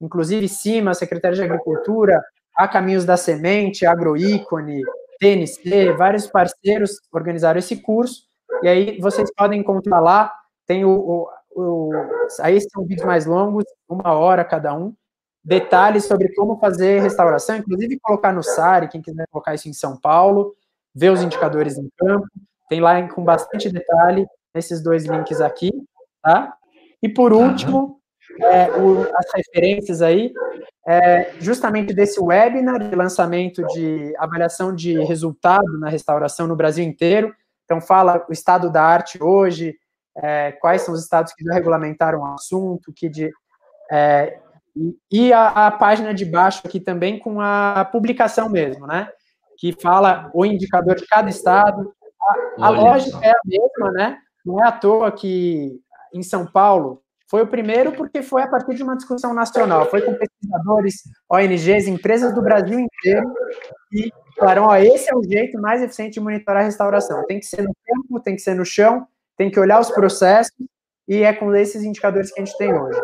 B: inclusive CIMA, Secretaria de Agricultura, a Caminhos da Semente, Agroícone, TNC, vários parceiros organizaram esse curso, e aí vocês podem encontrar lá, tem o, o o, aí são vídeos mais longos, uma hora cada um, detalhes sobre como fazer restauração, inclusive colocar no SARI, quem quiser colocar isso em São Paulo, ver os indicadores em campo, tem lá com bastante detalhe nesses dois links aqui, tá? E por último, é, o, as referências aí, é, justamente desse webinar de lançamento de avaliação de resultado na restauração no Brasil inteiro. Então, fala o estado da arte hoje, é, quais são os estados que já regulamentaram o assunto, que de, é, e a, a, página de baixo aqui também com a publicação mesmo, né? Que fala o indicador de cada estado. A, a lógica é a mesma, né? Não é à toa que em São Paulo foi o primeiro porque foi a partir de uma discussão nacional, foi com pesquisadores, ONGs, empresas do Brasil inteiro e falaram, ó, esse é o jeito mais eficiente de monitorar a restauração. Tem que ser no campo, tem que ser no chão, tem que olhar os processos e é com esses indicadores que a gente tem hoje.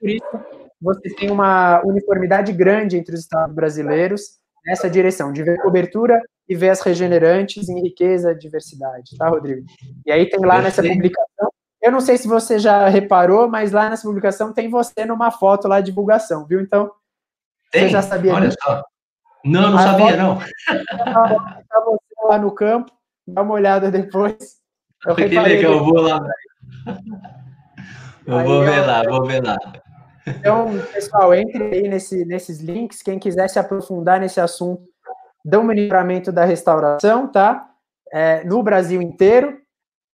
B: Por isso, você tem uma uniformidade grande entre os estados brasileiros nessa direção, de ver cobertura e ver as regenerantes em riqueza e diversidade, tá, Rodrigo? E aí tem lá nessa publicação, eu não sei se você já reparou, mas lá nessa publicação tem você numa foto lá, divulgação, viu? Então,
A: tem? você já sabia Olha disso? só. Não, não a sabia, não.
B: Tá você lá no campo, dá uma olhada depois.
A: Eu que legal, eu vou lá. Eu vou ver lá, vou ver lá.
B: Então, pessoal, entre aí nesse, nesses links, quem quiser se aprofundar nesse assunto do monitoramento da restauração, tá? É, no Brasil inteiro,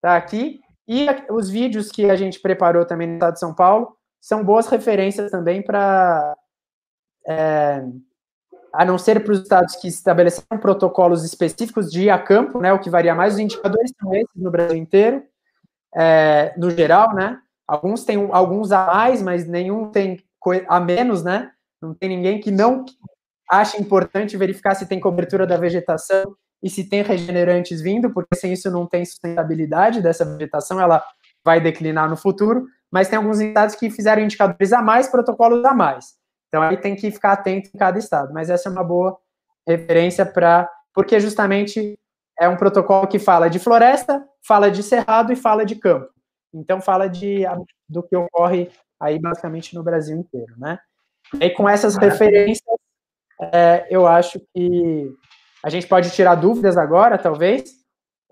B: tá aqui. E os vídeos que a gente preparou também no estado de São Paulo são boas referências também para. É, a não ser para os estados que estabeleceram protocolos específicos de ir a campo, né? O que varia mais, os indicadores são esses no Brasil inteiro, é, no geral, né? Alguns têm alguns a mais, mas nenhum tem a menos, né? Não tem ninguém que não acha importante verificar se tem cobertura da vegetação e se tem regenerantes vindo, porque sem isso não tem sustentabilidade dessa vegetação, ela vai declinar no futuro. Mas tem alguns estados que fizeram indicadores a mais, protocolos a mais. Então aí tem que ficar atento em cada estado. Mas essa é uma boa referência para. Porque justamente é um protocolo que fala de floresta, fala de cerrado e fala de campo. Então fala de do que ocorre aí basicamente no Brasil inteiro, né? E com essas referências, é, eu acho que a gente pode tirar dúvidas agora, talvez.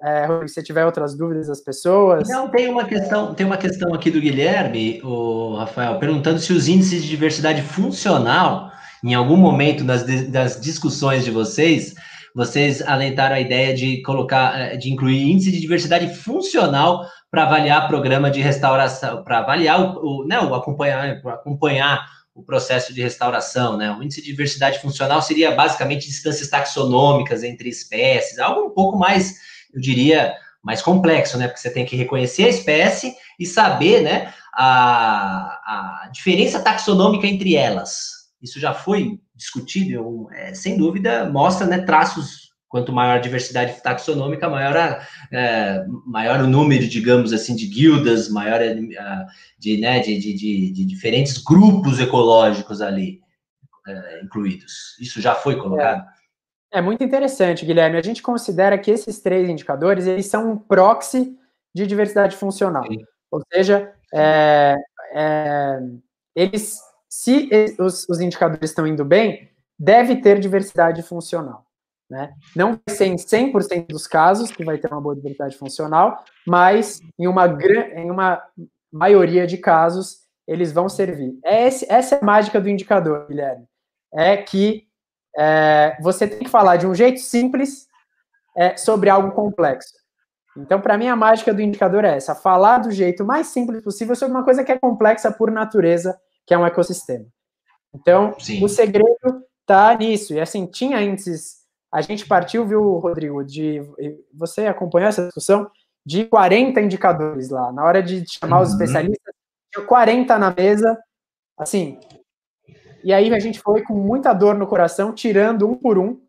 B: É, se tiver outras dúvidas das pessoas.
A: Não, tem uma questão, tem uma questão aqui do Guilherme, o Rafael, perguntando se os índices de diversidade funcional, em algum momento das, das discussões de vocês, vocês alentaram a ideia de colocar, é, de incluir índice de diversidade funcional para avaliar programa de restauração, para avaliar o, o, né, o acompanhar, acompanhar o processo de restauração, né? O índice de diversidade funcional seria basicamente distâncias taxonômicas entre espécies, algo um pouco mais, eu diria, mais complexo, né? Porque você tem que reconhecer a espécie e saber, né, a, a diferença taxonômica entre elas. Isso já foi discutido, é, sem dúvida, mostra, né, traços quanto maior a diversidade taxonômica, maior, a, é, maior o número, digamos assim, de guildas, maior a, de, né, de, de, de, de, diferentes grupos ecológicos ali é, incluídos. Isso já foi colocado?
B: É, muito interessante, Guilherme. A gente considera que esses três indicadores eles são um proxy de diversidade funcional. Sim. Ou seja, é, é, eles, se os, os indicadores estão indo bem, deve ter diversidade funcional. Né? Não vai ser em 100% dos casos que vai ter uma boa diversidade funcional, mas em uma, em uma maioria de casos eles vão servir. É esse, essa é a mágica do indicador, Guilherme. É que é, você tem que falar de um jeito simples é, sobre algo complexo. Então, para mim, a mágica do indicador é essa: falar do jeito mais simples possível sobre uma coisa que é complexa por natureza, que é um ecossistema. Então, Sim. o segredo está nisso. E assim, tinha índices a gente partiu, viu, Rodrigo, de. Você acompanhou essa discussão? De 40 indicadores lá. Na hora de chamar uhum. os especialistas, tinha 40 na mesa, assim. E aí a gente foi com muita dor no coração, tirando um por um,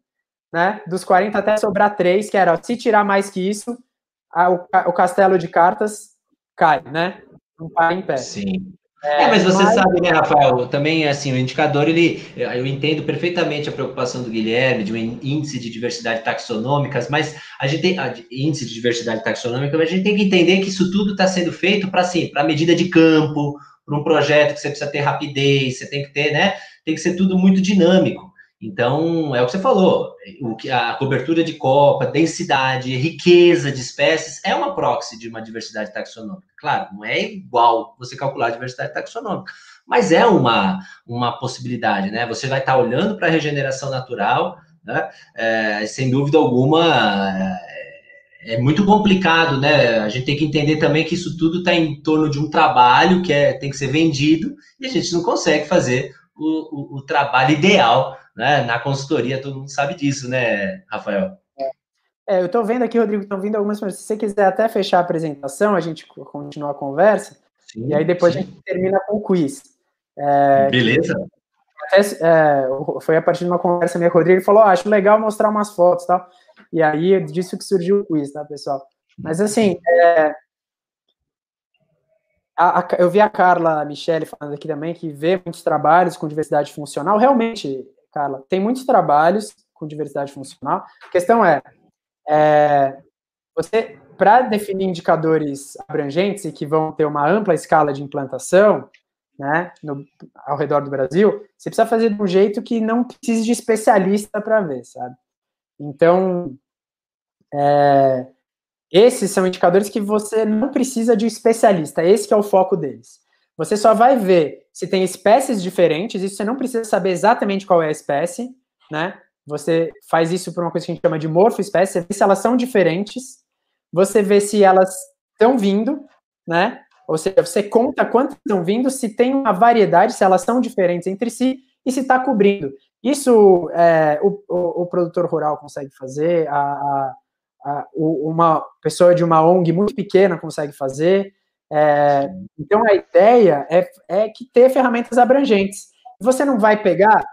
B: né? Dos 40 até sobrar três, que era se tirar mais que isso, a, o, o castelo de cartas cai, né? Não para em pé.
A: Sim. É, mas você mas... sabe, né, Rafael? Também, assim, o indicador, ele, eu entendo perfeitamente a preocupação do Guilherme de um índice de diversidade taxonômicas, mas a gente tem índice de diversidade taxonômica, mas a gente tem que entender que isso tudo está sendo feito para, assim, para medida de campo, para um projeto que você precisa ter rapidez, você tem que ter, né? Tem que ser tudo muito dinâmico. Então, é o que você falou, o que a cobertura de copa, densidade, riqueza de espécies é uma proxy de uma diversidade taxonômica. Claro, não é igual você calcular a diversidade taxonômica, mas é uma, uma possibilidade, né? Você vai estar olhando para a regeneração natural, né? É, sem dúvida alguma, é, muito complicado, né? A gente tem que entender também que isso tudo está em torno de um trabalho que é, tem que ser vendido e a gente não consegue fazer o, o, o trabalho ideal né? Na consultoria, todo mundo sabe disso, né, Rafael?
B: É, eu estou vendo aqui, Rodrigo, estão vindo algumas pessoas. Se você quiser até fechar a apresentação, a gente continua a conversa. Sim, e aí depois sim. a gente termina com o quiz.
A: É, Beleza.
B: Até, é, foi a partir de uma conversa minha com o Rodrigo, ele falou: oh, acho legal mostrar umas fotos e tal. E aí disso que surgiu o quiz, tá, pessoal? Mas assim, é, a, a, eu vi a Carla Michele falando aqui também que vê muitos trabalhos com diversidade funcional. Realmente, Carla, tem muitos trabalhos com diversidade funcional. A questão é, é você, para definir indicadores abrangentes e que vão ter uma ampla escala de implantação, né, no, ao redor do Brasil, você precisa fazer de um jeito que não precise de especialista para ver, sabe? Então, é, esses são indicadores que você não precisa de um especialista, esse é o foco deles. Você só vai ver se tem espécies diferentes, isso você não precisa saber exatamente qual é a espécie, né? Você faz isso por uma coisa que a gente chama de morfoespécie, você vê se elas são diferentes, você vê se elas estão vindo, né? Ou seja, você conta quantas estão vindo, se tem uma variedade, se elas são diferentes entre si e se está cobrindo. Isso é, o, o, o, produtor rural consegue fazer, a, a, a, uma pessoa de uma ONG muito pequena consegue fazer, é, então, a ideia é, é que ter ferramentas abrangentes. Você não vai pegar,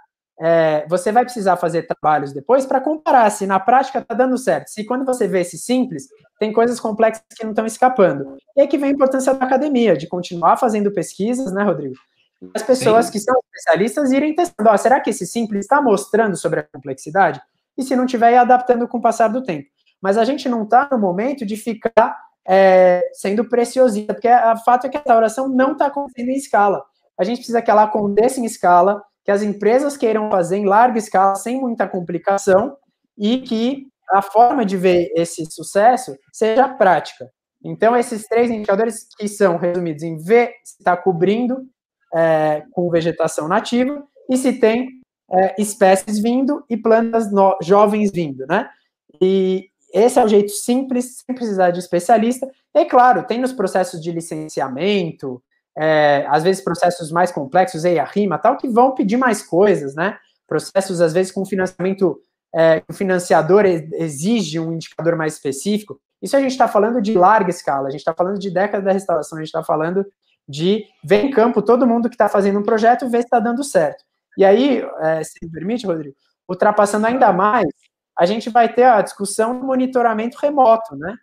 B: é, você vai precisar fazer trabalhos depois para comparar se na prática está dando certo. Se quando você vê esse simples, tem coisas complexas que não estão escapando. E aí que vem a importância da academia, de continuar fazendo pesquisas, né, Rodrigo? As pessoas Sim. que são especialistas irem testando. Ó, será que esse simples está mostrando sobre a complexidade? E se não tiver, ir adaptando com o passar do tempo. Mas a gente não está no momento de ficar é, sendo preciosista, porque o fato é que a oração não está acontecendo em escala. A gente precisa que ela aconteça em escala, que as empresas queiram fazer em larga escala, sem muita complicação, e que a forma de ver esse sucesso seja prática. Então, esses três indicadores que são resumidos em ver se está cobrindo é, com vegetação nativa e se tem é, espécies vindo e plantas no, jovens vindo, né? E, esse é o jeito simples, sem precisar de especialista. E, claro, tem nos processos de licenciamento, é, às vezes processos mais complexos, a rima, tal, que vão pedir mais coisas, né? Processos, às vezes, com financiamento, é, o financiador exige um indicador mais específico. Isso a gente está falando de larga escala, a gente está falando de década da restauração, a gente está falando de ver em campo todo mundo que está fazendo um projeto ver se está dando certo. E aí, é, se me permite, Rodrigo, ultrapassando ainda mais a gente vai ter a discussão do monitoramento remoto, né?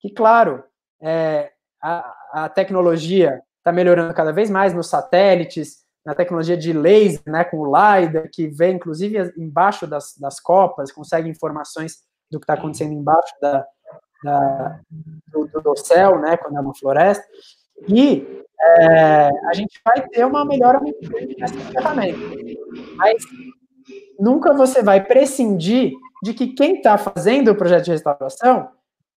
B: Que, claro, é, a, a tecnologia está melhorando cada vez mais nos satélites, na tecnologia de laser, né, com o LiDAR, que vem, inclusive, embaixo das, das copas, consegue informações do que está acontecendo embaixo da, da do, do, céu, né, quando é uma floresta. E é, a gente vai ter uma melhora nessa ferramenta. Mas nunca você vai prescindir de que quem está fazendo o projeto de restauração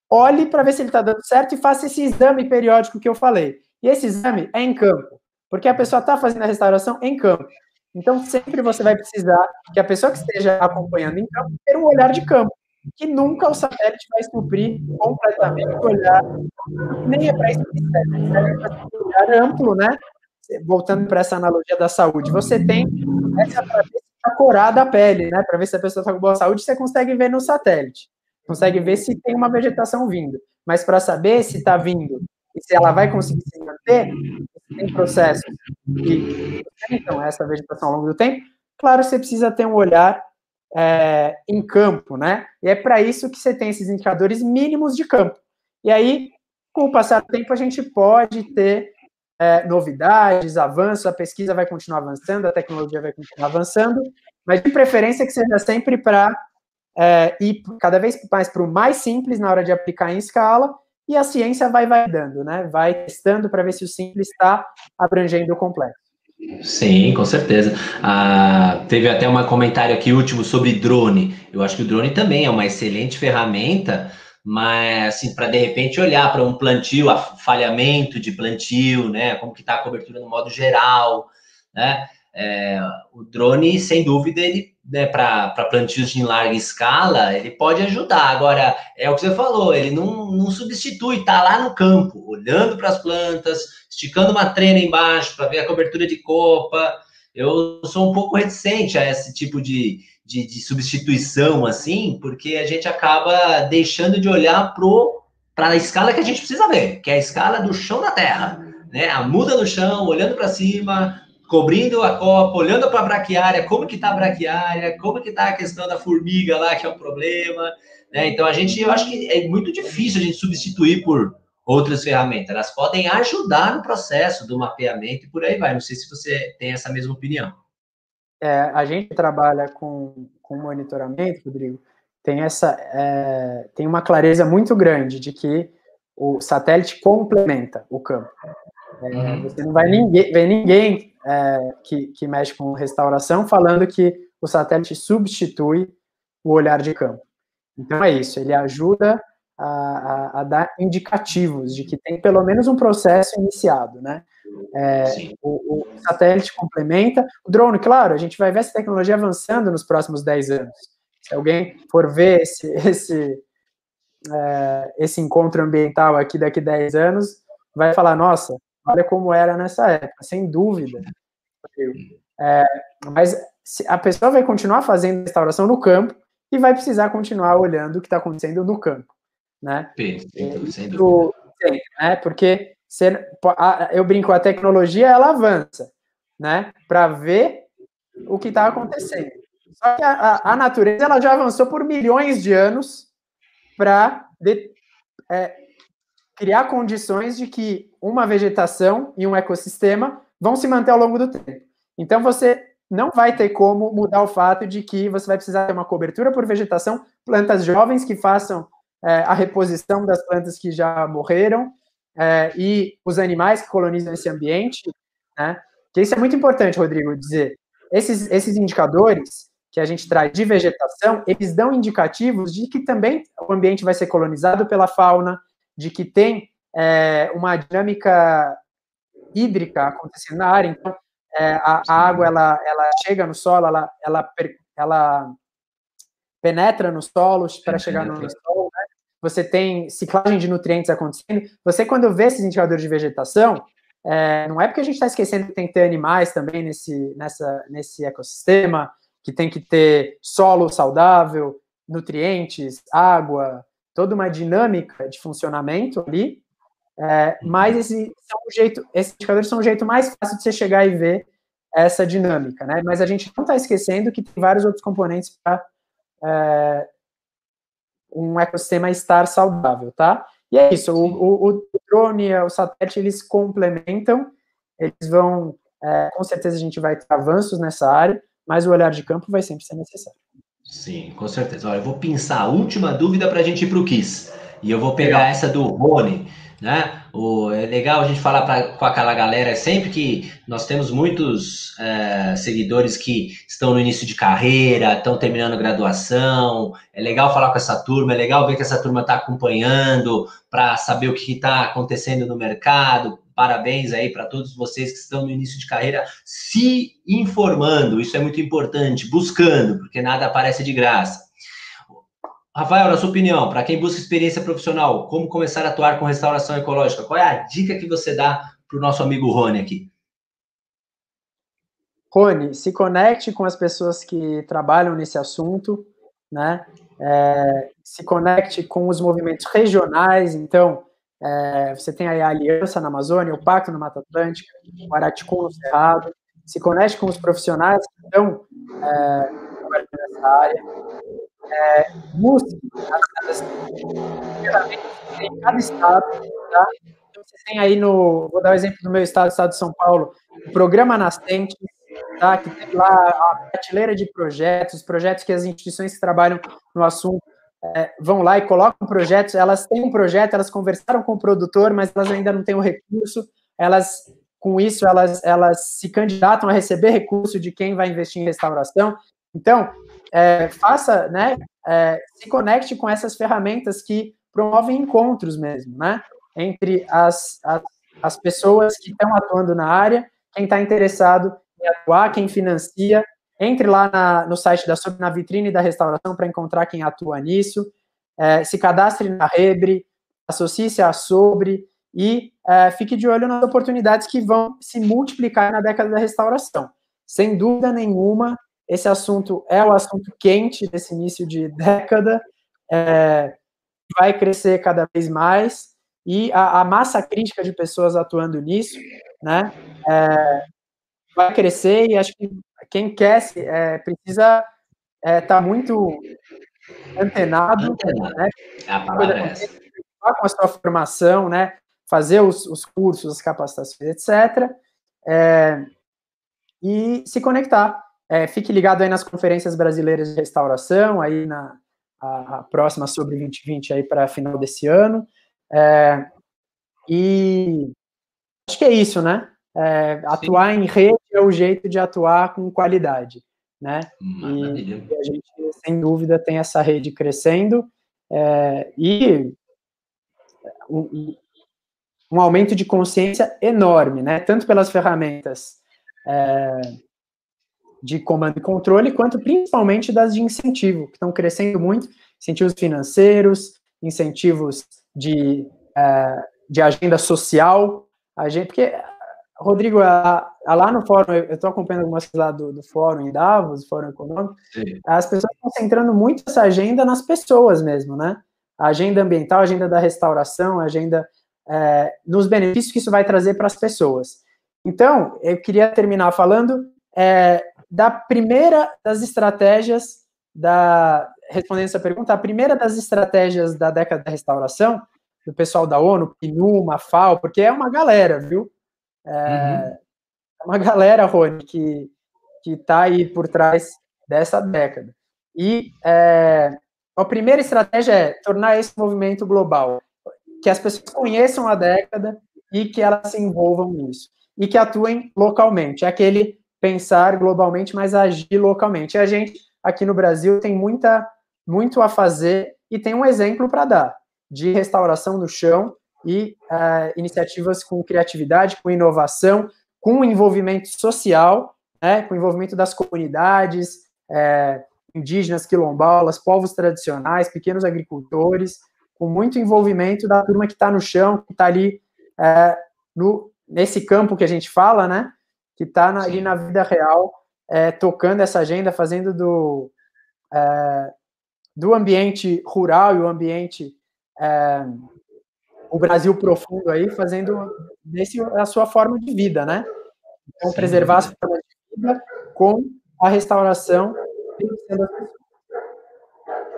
B: olhe para ver se ele está dando certo e faça esse exame periódico que eu falei. E esse exame é em campo, porque a pessoa está fazendo a restauração em campo. Então, sempre você vai precisar que a pessoa que esteja acompanhando em campo tenha um olhar de campo, que nunca o satélite vai suprir completamente o olhar, nem é para isso que serve, serve para um olhar amplo, né? Voltando para essa analogia da saúde, você tem essa a corar da pele, né? Para ver se a pessoa está com boa saúde, você consegue ver no satélite. Consegue ver se tem uma vegetação vindo. Mas para saber se está vindo e se ela vai conseguir se manter, tem processos que então essa vegetação ao longo do tempo. Claro, você precisa ter um olhar é, em campo, né? E é para isso que você tem esses indicadores mínimos de campo. E aí, com o passar do tempo, a gente pode ter é, novidades, avanços, a pesquisa vai continuar avançando, a tecnologia vai continuar avançando, mas de preferência que seja sempre para é, ir cada vez mais para o mais simples na hora de aplicar em escala, e a ciência vai validando, né? Vai testando para ver se o simples está abrangendo o complexo.
A: Sim, com certeza. Ah, teve até um comentário aqui último sobre drone. Eu acho que o drone também é uma excelente ferramenta, mas assim, para de repente olhar para um plantio, falhamento de plantio, né? Como que está a cobertura no modo geral, né? É, o drone, sem dúvida, ele né, para plantios em larga escala, ele pode ajudar. Agora, é o que você falou, ele não, não substitui, está lá no campo, olhando para as plantas, esticando uma trena embaixo para ver a cobertura de copa. Eu sou um pouco reticente a esse tipo de, de, de substituição, assim, porque a gente acaba deixando de olhar para a escala que a gente precisa ver, que é a escala do chão da terra. Né? A muda no chão, olhando para cima, cobrindo a copa, olhando para a braquiária, como que está a braquiária, como que está a questão da formiga lá, que é um problema. Né? Então, a gente, eu acho que é muito difícil a gente substituir por outras ferramentas. Elas podem ajudar no processo do mapeamento e por aí vai. Não sei se você tem essa mesma opinião.
B: É, a gente trabalha com, com monitoramento, Rodrigo, tem essa é, tem uma clareza muito grande de que o satélite complementa o campo. É, uhum. Você não vai ninguém, ver ninguém é, que, que mexe com restauração falando que o satélite substitui o olhar de campo. Então é isso, ele ajuda a, a, a dar indicativos de que tem pelo menos um processo iniciado, né? É, o, o, satélite complementa. O drone, claro, a gente vai ver essa tecnologia avançando nos próximos 10 anos. Se alguém for ver esse, esse, é, esse encontro ambiental aqui daqui 10 anos, vai falar, nossa, olha como era nessa época, sem dúvida. É, mas a pessoa vai continuar fazendo restauração no campo e vai precisar continuar olhando o que está acontecendo no campo, né? Perfeito, sem dúvida. né? Porque você, eu brinco, a tecnologia ela avança, né? Para ver o que está acontecendo. Só que a, a, natureza ela já avançou por milhões de anos para é, criar condições de que uma vegetação e um ecossistema vão se manter ao longo do tempo. Então você não vai ter como mudar o fato de que você vai precisar ter uma cobertura por vegetação, plantas jovens que façam é, a reposição das plantas que já morreram é, e os animais que colonizam esse ambiente, né? Que isso é muito importante, Rodrigo, dizer. Esses, esses indicadores que a gente traz de vegetação, eles dão indicativos de que também o ambiente vai ser colonizado pela fauna, de que tem é, uma dinâmica hídrica acontecendo na área. Então, é, a, a, água ela, ela chega no solo, ela, ela, ela penetra no solo para chegar no solo. Você tem ciclagem de nutrientes acontecendo. Você, quando vê esses indicadores de vegetação, é, não é porque a gente está esquecendo que tem que ter animais também nesse, nessa, nesse ecossistema, que tem que ter solo saudável, nutrientes, água, toda uma dinâmica de funcionamento ali, é, mas esse, são um jeito, esses indicadores são um jeito mais fácil de você chegar e ver essa dinâmica, né? Mas a gente não está esquecendo que tem vários outros componentes para é, um ecossistema estar saudável, tá? E é isso, o, o, o drone e o satélite, eles complementam, eles vão, é, com certeza a gente vai ter avanços nessa área, mas o olhar de campo vai sempre ser necessário.
A: Sim, com certeza. Olha, eu vou pensar a última dúvida para a gente ir para o Kiss. E eu vou pegar essa do Rony né? O, é legal a gente falar pra, com aquela galera sempre que nós temos muitos é, seguidores que estão no início de carreira, estão terminando graduação. É legal falar com essa turma, é legal ver que essa turma está acompanhando para saber o que está acontecendo no mercado. Parabéns aí para todos vocês que estão no início de carreira se informando, isso é muito importante, buscando, porque nada aparece de graça. Rafael, na sua opinião, para quem busca experiência profissional, como começar a atuar com restauração ecológica? Qual é a dica que você dá para o nosso amigo Rony aqui?
B: Rony, se conecte com as pessoas que trabalham nesse assunto, né? É, se conecte com os movimentos regionais. Então, é, você tem aí a Aliança na Amazônia, o Pacto na Mata Atlântica, o Araticum no Cerrado. Se conecte com os profissionais que estão é, nessa área é, em cada estado, tá? Então, aí no, vou dar o um exemplo do meu estado, estado de São Paulo, o Programa Nascente, tá? Que tem lá a prateleira de projetos, projetos que as instituições que trabalham no assunto é, vão lá e colocam projetos, elas têm um projeto, elas conversaram com o produtor, mas elas ainda não têm o recurso, elas com isso elas, elas se candidatam a receber recurso de quem vai investir em restauração. Então, é, faça, né, é, se conecte com essas ferramentas que promovem encontros mesmo, né, entre as, as, as pessoas que estão atuando na área, quem está interessado em atuar, quem financia, entre lá na, no site da Sobre, na vitrine da restauração para encontrar quem atua nisso, é, se cadastre na Rebre, associe-se à Sobre e é, fique de olho nas oportunidades que vão se multiplicar na década da restauração. Sem dúvida nenhuma, esse assunto é o assunto quente desse início de década, é, vai crescer cada vez mais, e a, a, massa crítica de pessoas atuando nisso, né, é, vai crescer, e acho que quem quer é, precisa estar é, tá muito antenado, antenado. Né, com a sua formação, né, fazer os, os cursos, as capacitações, etc., é, e se conectar. É, fique ligado aí nas conferências brasileiras de restauração, aí na a, a próxima sobre 2020 aí para final desse ano. É, e acho que é isso, né? É, atuar em rede é o jeito de atuar com qualidade, né? E, e, a gente, sem dúvida, tem essa rede crescendo é, e um, um, aumento de consciência enorme, né? Tanto pelas ferramentas é, de comando e controle, quanto principalmente das de incentivo, que estão crescendo muito, incentivos financeiros, incentivos de, é, de agenda social, a gente, porque, Rodrigo, a, a lá no fórum, eu estou acompanhando algumas coisas lá do, do fórum em Davos, fórum econômico, Sim. as pessoas estão centrando muito essa agenda nas pessoas mesmo, né? A agenda ambiental, a agenda da restauração, a agenda é, nos benefícios que isso vai trazer para as pessoas. Então, eu queria terminar falando é, da primeira das estratégias da respondendo essa pergunta, a primeira das estratégias da década da restauração do pessoal da ONU, PNU, FAO, porque é uma galera, viu? É, uhum. é uma galera, Rony, que que está aí por trás dessa década. E é, a primeira estratégia é tornar esse movimento global, que as pessoas conheçam a década e que elas se envolvam nisso e que atuem localmente. É aquele pensar globalmente, mas agir localmente. E a gente, aqui no Brasil, tem muita, muito a fazer e tem um exemplo para dar de restauração do chão e uh, iniciativas com criatividade, com inovação, com envolvimento social, né, com envolvimento das comunidades é, indígenas, quilombolas, povos tradicionais, pequenos agricultores, com muito envolvimento da turma que está no chão, que está ali é, no, nesse campo que a gente fala, né? Que está ali na vida real, é, tocando essa agenda, fazendo do, é, do ambiente rural e o ambiente é, o Brasil profundo aí, fazendo desse a sua forma de vida, né? Então, Sim. preservar a sua forma de vida com a restauração
A: as pessoas.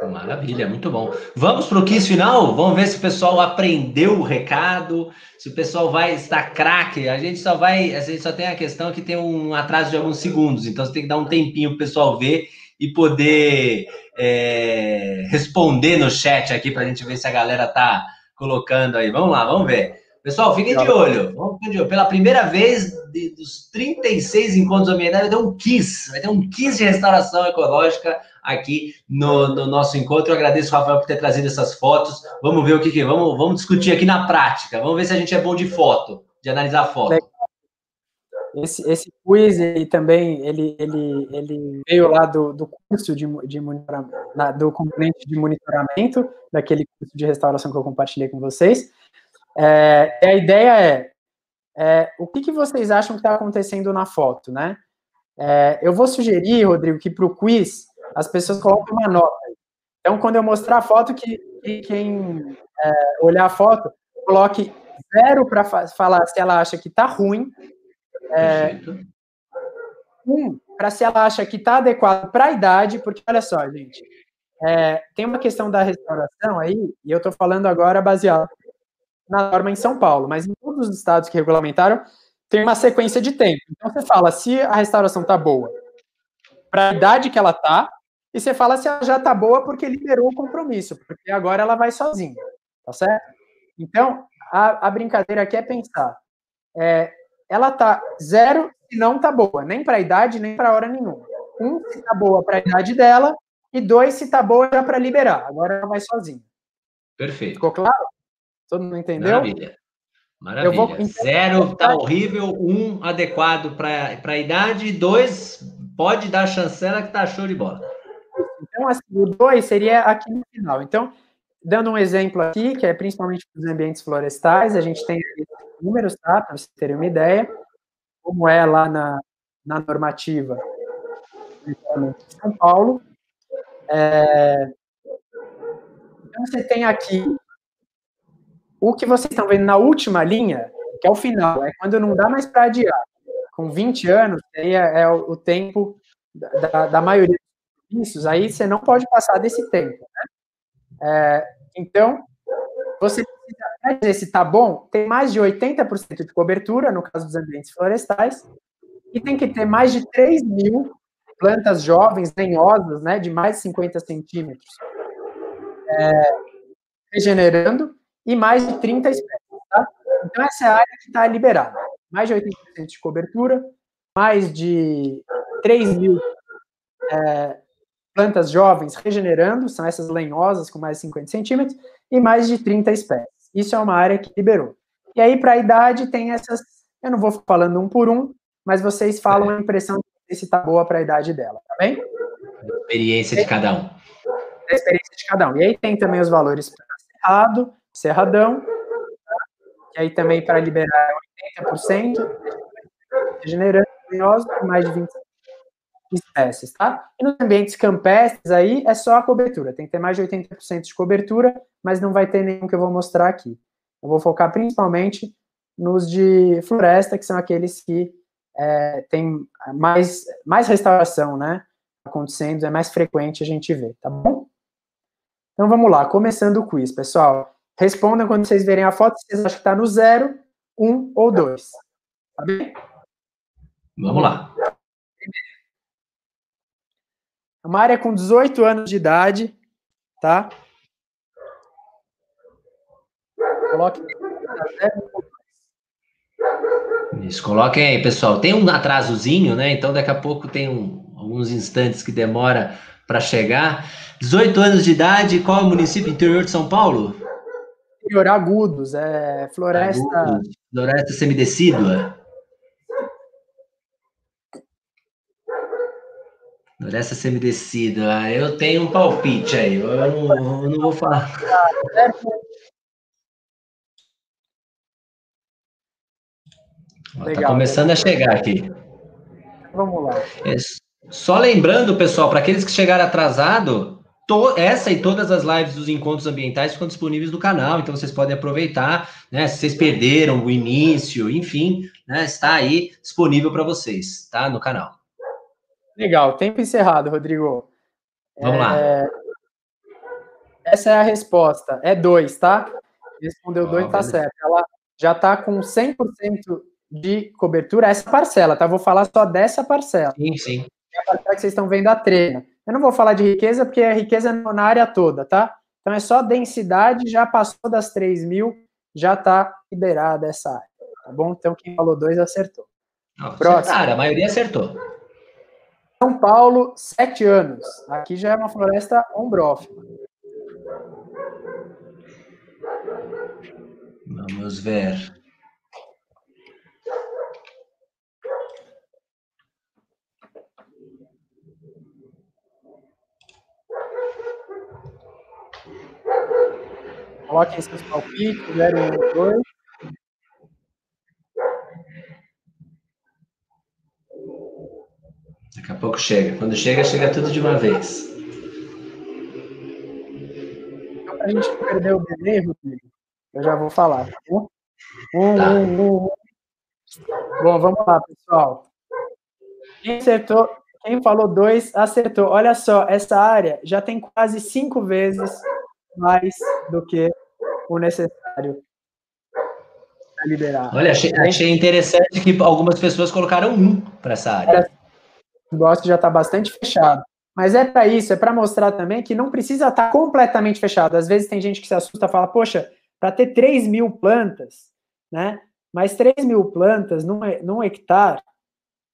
A: Maravilha, muito bom. Vamos para o quiz final? Vamos ver se o pessoal aprendeu o recado, se o pessoal vai estar craque. A gente só vai, a gente só tem a questão que tem um atraso de alguns segundos, então você tem que dar um tempinho para o pessoal ver e poder é, responder no chat aqui para a gente ver se a galera tá colocando aí. Vamos lá, vamos ver. Pessoal, fiquem de olho. Vamos de olho. Pela primeira vez de, dos 36 encontros ambientais, vai ter um quiz. Vai ter um quiz de restauração ecológica aqui no, no, nosso encontro. Eu agradeço, Rafael, por ter trazido essas fotos. Vamos ver o que, que vamos, vamos discutir aqui na prática. Vamos ver se a gente é bom de foto, de analisar foto.
B: Esse, esse quiz ele também ele, ele, ele veio lá do, do curso de, de monitoramento, do componente de monitoramento daquele curso de restauração que eu compartilhei com vocês. É, a ideia é, é, o que, que vocês acham que está acontecendo na foto, né? É, eu vou sugerir, Rodrigo, que para o quiz as pessoas coloquem uma nota. Então, quando eu mostrar a foto, que, que quem é, olhar a foto, coloque zero para fa falar se ela acha que está ruim, é, um para se ela acha que está adequado para a idade, porque olha só, gente, é, tem uma questão da restauração aí, e eu estou falando agora baseado na norma em São Paulo, mas em todos os estados que regulamentaram, tem uma sequência de tempo. Então você fala se a restauração está boa para a idade que ela está, e você fala se ela já está boa porque liberou o compromisso, porque agora ela vai sozinha, tá certo? Então, a, a brincadeira aqui é pensar, é, ela tá zero se não tá boa, nem para a idade, nem para hora nenhuma. Um, se tá boa para a idade dela, e dois, se tá boa já para liberar. Agora ela vai sozinha.
A: Perfeito.
B: Ficou claro? Todo mundo entendeu?
A: Maravilha. Maravilha. Vou, então, Zero tá horrível, um adequado para a idade, dois pode dar chancela que tá show de bola.
B: Então, assim, o dois seria aqui no final. Então, dando um exemplo aqui, que é principalmente os ambientes florestais, a gente tem números, tá? Para vocês terem uma ideia, como é lá na, na normativa de São Paulo. É, então, você tem aqui o que vocês estão vendo na última linha, que é o final, é quando não dá mais para adiar. Com 20 anos, aí é, é o, tempo da, da, maioria serviços, aí você não pode passar desse tempo. Né? É, então, você precisa dizer se está bom, tem mais de 80% de cobertura, no caso dos ambientes florestais, e tem que ter mais de 3 mil plantas jovens, lenhosas, né, de mais de 50 centímetros, é, regenerando, e mais de 30 espécies. Tá? Então, essa é a área que está liberada. Mais de 80% de cobertura, mais de 3 mil é, plantas jovens regenerando, são essas lenhosas com mais de 50 centímetros, e mais de 30 espécies. Isso é uma área que liberou. E aí, para a idade, tem essas. Eu não vou falando um por um, mas vocês falam a impressão de se está boa para a idade dela, tá bem?
A: experiência de cada um.
B: A experiência de cada um. E aí tem também os valores para cerrado, cerradão, tá? e aí também para liberar 80%, regenerando mais de 20 espécies, tá? E nos ambientes campestres aí é só a cobertura, tem que ter mais de 80% de cobertura, mas não vai ter nenhum que eu vou mostrar aqui. Eu vou focar principalmente nos de floresta, que são aqueles que é, tem mais, mais restauração, né? Acontecendo, é mais frequente a gente ver, tá bom? Então vamos lá, começando o quiz, pessoal. Respondam quando vocês verem a foto, se vocês acham que está no zero, um ou dois. Tá bem?
A: Vamos lá.
B: É uma área com 18 anos de idade, tá?
A: Coloque isso, coloquem aí, pessoal. Tem um atrasozinho, né? Então daqui a pouco tem um, alguns instantes que demora para chegar. 18 anos de idade, qual é o município interior de São Paulo?
B: Interior Agudos, é floresta. Agudos,
A: floresta semidecídua. Floresta semidecida. Eu tenho um palpite aí. Eu não, eu não vou falar. Está começando a chegar aqui.
B: Vamos lá.
A: É, só lembrando, pessoal, para aqueles que chegaram atrasado, to, essa e todas as lives dos encontros ambientais ficam disponíveis no canal, então vocês podem aproveitar, né? Se vocês perderam o início, enfim, né? Está aí disponível para vocês, tá? No canal.
B: Legal, tempo encerrado, Rodrigo.
A: Vamos é... lá.
B: Essa é a resposta. É dois, tá? Respondeu dois, tá certo. Ela já está com 100% de cobertura, essa parcela, tá? Vou falar só dessa parcela.
A: Sim, sim.
B: É a parcela que vocês estão vendo a treina. Eu não vou falar de riqueza, porque é riqueza na área toda, tá? Então é só densidade, já passou das 3 mil, já está liberada essa área, tá bom? Então quem falou dois acertou.
A: Não, Próximo. Cara, a maioria acertou.
B: São Paulo, sete anos. Aqui já é uma floresta ombrófila.
A: Vamos ver.
B: Coloquem seus palpites, 0, 1, 2.
A: Daqui a pouco chega. Quando chega, chega tudo de uma vez.
B: Então, a gente perder o bebê, Rodrigo, eu já vou falar. Tá? Um, tá. um, um, um. Bom, vamos lá, pessoal. Quem acertou, quem falou dois, acertou. Olha só, essa área já tem quase cinco vezes mais do que o necessário para liberar.
A: Olha, achei, achei, interessante que algumas pessoas colocaram um para essa área.
B: Negócio já está bastante fechado. Mas é para isso, é para mostrar também que não precisa estar tá completamente fechado. Às vezes tem gente que se assusta e fala, poxa, para ter 3 mil plantas, né? Mas 3 mil plantas num, num hectare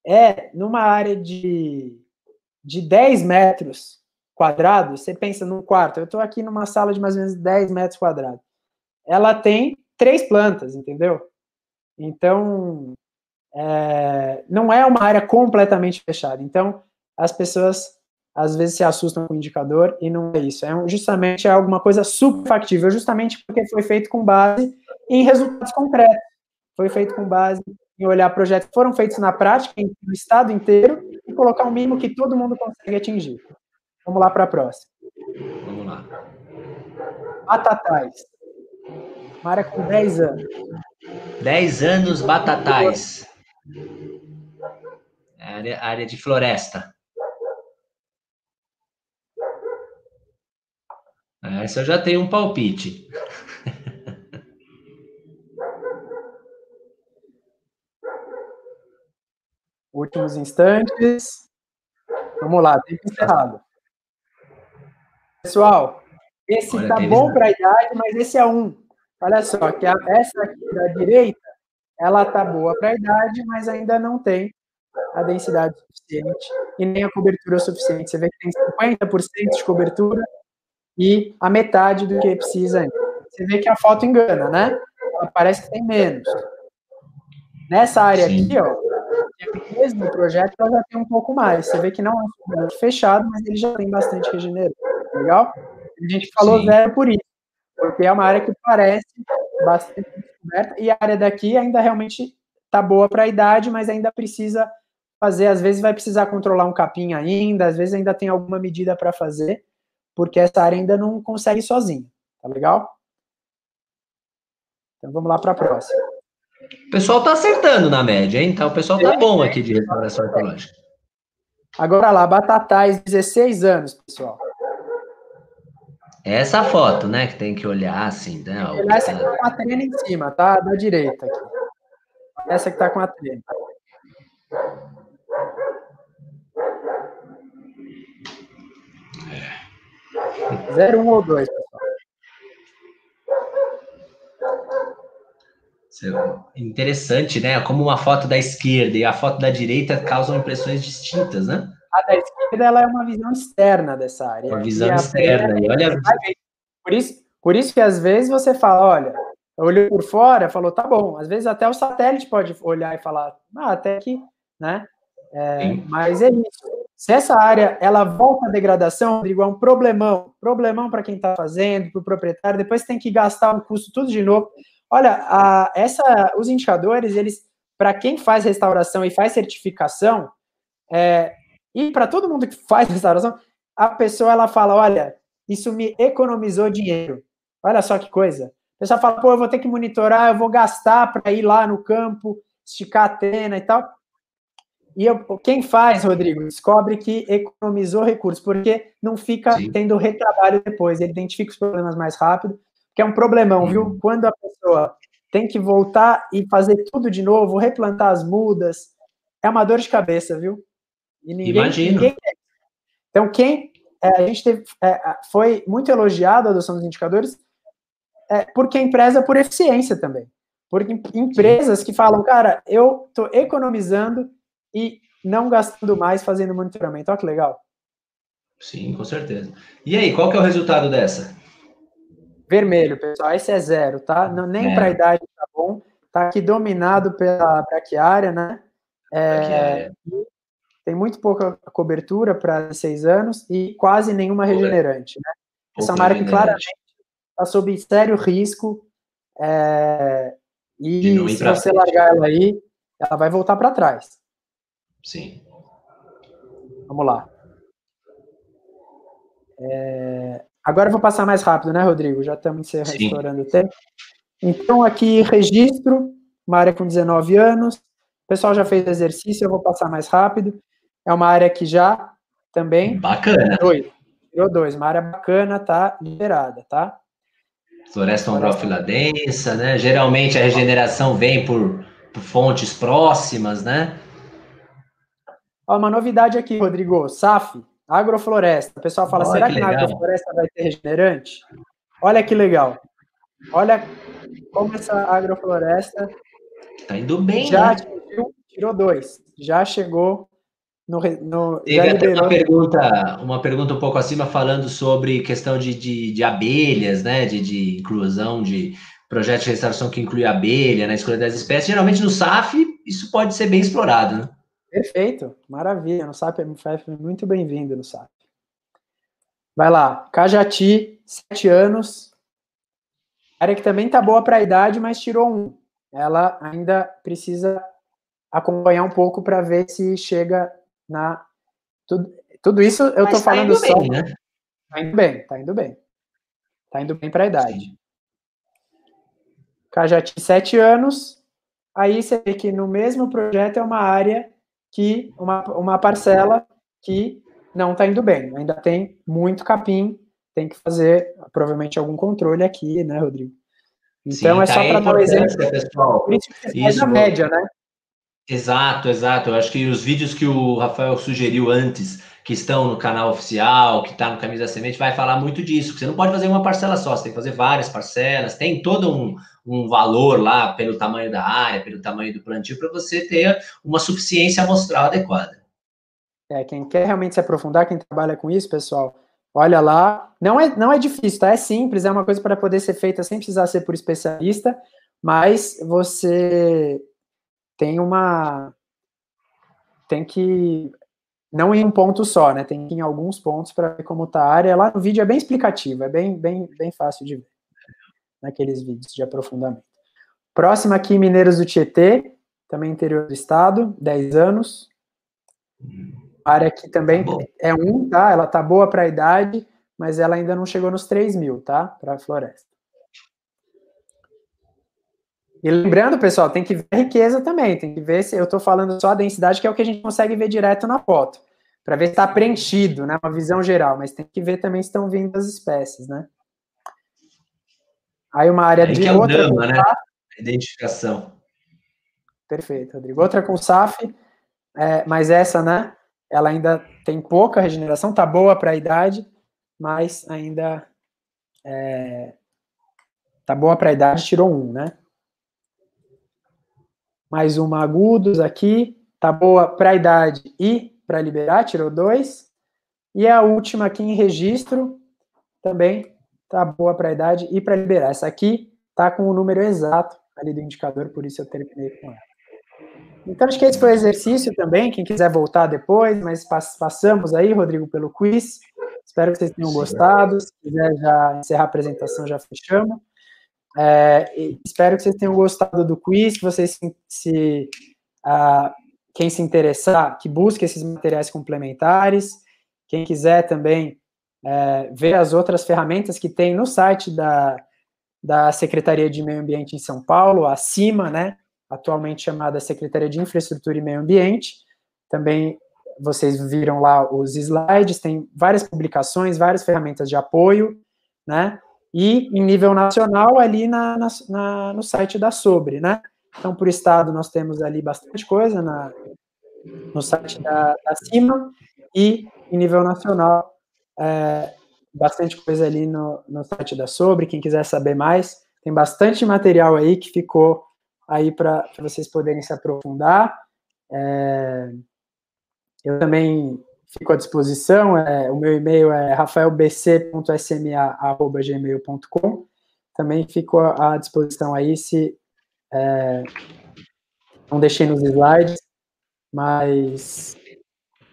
B: é numa área de, de 10 metros quadrados. Você pensa num quarto, eu estou aqui numa sala de mais ou menos 10 metros quadrados. Ela tem três plantas, entendeu? Então, é, não é uma área completamente fechada. Então, as pessoas às vezes se assustam com o indicador e não é isso. É justamente é alguma coisa super factível, justamente porque foi feito com base em resultados concretos. Foi feito com base em olhar projetos que foram feitos na prática, no estado inteiro, e colocar um mínimo que todo mundo consegue atingir. Vamos lá para a próxima.
A: Vamos lá.
B: Batatais. Uma área com 10 anos.
A: 10 anos batatais. Área, área de floresta. Essa eu já tenho um palpite.
B: Últimos instantes. Vamos lá, tempo encerrado. Pessoal, esse Olha, tá bom para a idade, mas esse é um. Olha só, que a, essa aqui da direita, ela tá boa para a idade, mas ainda não tem a densidade suficiente e nem a cobertura suficiente. Você vê que tem 50% de cobertura e a metade do que precisa ainda. Você vê que a foto engana, né? Ela parece que tem menos. Nessa área Sim. aqui, ó, mesmo projeto, ela já tem um pouco mais. Você vê que não é um fechado, mas ele já tem bastante regenerado. Legal? A gente falou Sim. zero por isso, porque é uma área que parece bastante descoberta e a área daqui ainda realmente tá boa para a idade, mas ainda precisa fazer, às vezes vai precisar controlar um capim ainda, às vezes ainda tem alguma medida para fazer, porque essa área ainda não consegue sozinha. Tá legal? Então vamos lá para a próxima.
A: O pessoal tá acertando na média, hein? Então o pessoal tá bom aqui de restauração ecológica.
B: Agora lá, Batatais, 16 anos, pessoal.
A: Essa foto, né? Que tem que olhar assim, né?
B: Essa aqui tá com a trena em cima, tá? Da direita aqui. Essa que tá com a trena. Zero, um ou dois,
A: pessoal. Interessante, né? Como uma foto da esquerda e a foto da direita causam impressões distintas, né?
B: A da esquerda ela é uma visão externa dessa área.
A: Uma visão externa. E olha...
B: por, isso, por isso que às vezes você fala, olha, olhou por fora, falou, tá bom. Às vezes até o satélite pode olhar e falar, ah, até que, né? É, mas é isso. Se essa área ela volta à degradação, Rodrigo, é um problemão, problemão para quem está fazendo, para o proprietário. Depois tem que gastar um custo tudo de novo. Olha, a, essa, os indicadores, eles, para quem faz restauração e faz certificação, é, e para todo mundo que faz restauração, a pessoa ela fala, olha, isso me economizou dinheiro. Olha só que coisa. A pessoa fala, pô, eu vou ter que monitorar, eu vou gastar para ir lá no campo, esticar a tena e tal. E eu, quem faz, Rodrigo, descobre que economizou recursos, porque não fica Sim. tendo retrabalho depois, ele identifica os problemas mais rápido, que é um problemão, viu? Uhum. Quando a pessoa tem que voltar e fazer tudo de novo, replantar as mudas, é uma dor de cabeça, viu?
A: E ninguém, Imagino. Ninguém
B: então, quem é, a gente teve, é, foi muito elogiado a adoção dos indicadores, é, por quem preza por eficiência também. Porque empresas que falam, cara, eu estou economizando e não gastando mais fazendo monitoramento. Olha que legal.
A: Sim, com certeza. E aí, qual que é o resultado dessa?
B: Vermelho, pessoal. Esse é zero, tá? Não, nem é. para a idade tá bom. Tá aqui dominado pela braquiária, né? É, tem muito pouca cobertura para seis anos e quase nenhuma regenerante, né? Essa que claramente está sob sério risco. É, e se você frente. largar ela aí, ela vai voltar para trás.
A: Sim.
B: Vamos lá. É... Agora eu vou passar mais rápido, né, Rodrigo? Já estamos estourando o tempo. Então, aqui, registro, uma área com 19 anos. O pessoal já fez exercício, eu vou passar mais rápido. É uma área que já também.
A: Bacana.
B: Dois. Tirou dois. Uma área bacana, tá liberada, tá?
A: Floresta ombrófila densa, né? Geralmente a regeneração vem por, por fontes próximas, né?
B: Ó, uma novidade aqui, Rodrigo. SAF, agrofloresta. O pessoal fala, Olha será que, que na agrofloresta vai ter regenerante? Olha que legal. Olha como essa agrofloresta
A: Tá indo bem,
B: já
A: né?
B: Tirou, tirou dois. Já chegou no. no
A: Teve até uma pergunta, uma pergunta um pouco acima falando sobre questão de, de, de abelhas, né? De, de inclusão de projetos de restauração que inclui abelha na escolha das espécies. Geralmente no SAF isso pode ser bem explorado, né?
B: Perfeito, maravilha. No SAP MFF, muito bem-vindo no SAP. Vai lá, Cajati, sete anos. Área que também tá boa para a idade, mas tirou um. Ela ainda precisa acompanhar um pouco para ver se chega na. Tudo, tudo isso eu estou tá falando só. Bem, né? Tá indo bem, tá indo bem. Tá indo bem para a idade. Cajati, sete anos. Aí você vê que no mesmo projeto é uma área que, uma, uma parcela que não está indo bem. Ainda tem muito capim, tem que fazer provavelmente algum controle aqui, né, Rodrigo? Então Sim, é tá só para dar um exemplo. Pessoal. Por isso que você Isso, média, né?
A: Exato, exato. Eu acho que os vídeos que o Rafael sugeriu antes, que estão no canal oficial, que está no Camisa Semente, vai falar muito disso. Você não pode fazer uma parcela só, você tem que fazer várias parcelas, tem todo um, um valor lá pelo tamanho da área, pelo tamanho do plantio, para você ter uma suficiência amostral adequada.
B: É, quem quer realmente se aprofundar, quem trabalha com isso, pessoal, olha lá. Não é, não é difícil, tá? É simples, é uma coisa para poder ser feita sem precisar ser por especialista, mas você tem uma. Tem que não em um ponto só, né? Tem que ir em alguns pontos para ver como tá a área. Lá no vídeo é bem explicativo, é bem, bem, bem fácil de ver naqueles vídeos de aprofundamento. Próxima aqui, Mineiros do Tietê, também interior do estado, 10 anos. A área aqui também tá é um, tá? Ela tá boa para a idade, mas ela ainda não chegou nos 3 mil, tá? Para a floresta. E lembrando, pessoal, tem que ver a riqueza também, tem que ver se eu estou falando só a densidade, que é o que a gente consegue ver direto na foto, para ver se está preenchido, né? Uma visão geral, mas tem que ver também se estão vindo as espécies, né? Aí uma área Aí de
A: é outra. Né? Identificação.
B: Perfeito, Rodrigo. Outra com SAF, é, mas essa, né? ela ainda tem pouca regeneração, tá boa para a idade, mas ainda é, tá boa para a idade, tirou um, né? Mais uma agudos aqui, tá boa para a idade e para liberar, tirou dois. E a última aqui em registro, também tá boa para a idade e para liberar. Essa aqui tá com o número exato ali do indicador, por isso eu terminei com ela. Então, acho que esse foi o exercício também. Quem quiser voltar depois, mas passamos aí, Rodrigo, pelo quiz. Espero que vocês tenham gostado. Se quiser já encerrar a apresentação, já fechamos. É, espero que vocês tenham gostado do quiz, que vocês se, se uh, quem se interessar, que busque esses materiais complementares. Quem quiser também é, ver as outras ferramentas que tem no site da, da Secretaria de Meio Ambiente em São Paulo, acima, né? atualmente chamada Secretaria de Infraestrutura e Meio Ambiente. Também vocês viram lá os slides, tem várias publicações, várias ferramentas de apoio, né? E em nível nacional, ali na, na, na no site da Sobre, né? Então, por estado, nós temos ali bastante coisa na, no site da, da CIMA, e em nível nacional, é, bastante coisa ali no, no site da Sobre. Quem quiser saber mais, tem bastante material aí que ficou aí para vocês poderem se aprofundar. É, eu também fico à disposição. É, o meu e-mail é rafaelbc.sma.gmail.com. Também fico à disposição aí se é, não deixei nos slides, mas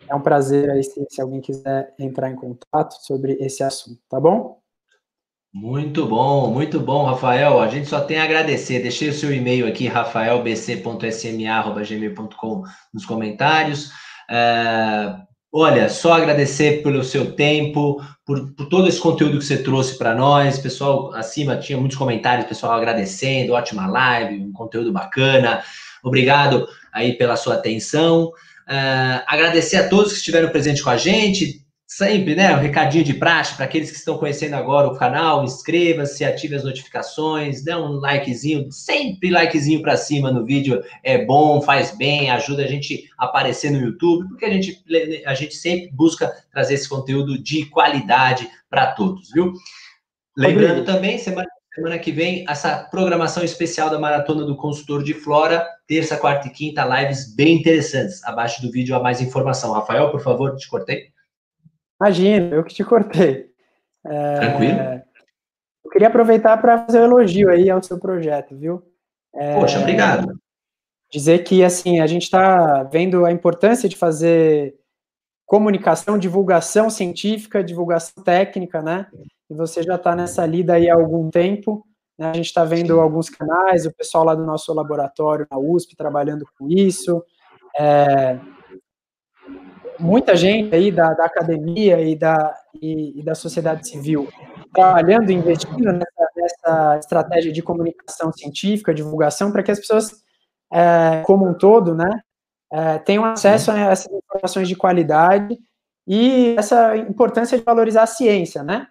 B: é um prazer aí se, se alguém quiser entrar em contato sobre esse assunto, tá bom?
A: Muito bom, muito bom, Rafael. A gente só tem a agradecer. Deixei o seu e-mail aqui, rafaelbc.sma.gmail.com nos comentários. É, olha, só agradecer pelo seu tempo, por, por todo esse conteúdo que você trouxe para nós. Pessoal, acima tinha muitos comentários, pessoal agradecendo, ótima live, um conteúdo bacana. Obrigado aí pela sua atenção. É, agradecer a todos que estiveram presentes com a gente sempre, né? Um recadinho de praxe para aqueles que estão conhecendo agora o canal, inscreva-se, ative as notificações, dê um likezinho, sempre likezinho para cima no vídeo é bom, faz bem, ajuda a gente a aparecer no YouTube, porque a gente, a gente sempre busca trazer esse conteúdo de qualidade para todos, viu? Lembrando também, semana semana que vem, essa programação especial da Maratona do Consultor de Flora, terça, quarta e quinta, lives bem interessantes. Abaixo do vídeo há mais informação. Rafael, por favor, te cortei.
B: Imagina, eu que te cortei.
A: É... Tranquilo.
B: Eu queria aproveitar para fazer um elogio aí ao seu projeto, viu?
A: É... Poxa, obrigado.
B: Dizer que, assim, a gente está vendo a importância de fazer comunicação, divulgação científica, divulgação técnica, né? E você já está nessa lida aí há algum tempo. Né? A gente está vendo alguns canais, o pessoal lá do nosso laboratório na USP trabalhando com isso. É, muita gente aí da, da academia e da, e, e, da sociedade civil trabalhando, investindo nessa, nessa, estratégia de comunicação científica, divulgação, para que as pessoas, é, como um todo, né, é, tenham acesso a essas informações de qualidade e essa importância de valorizar a ciência, né?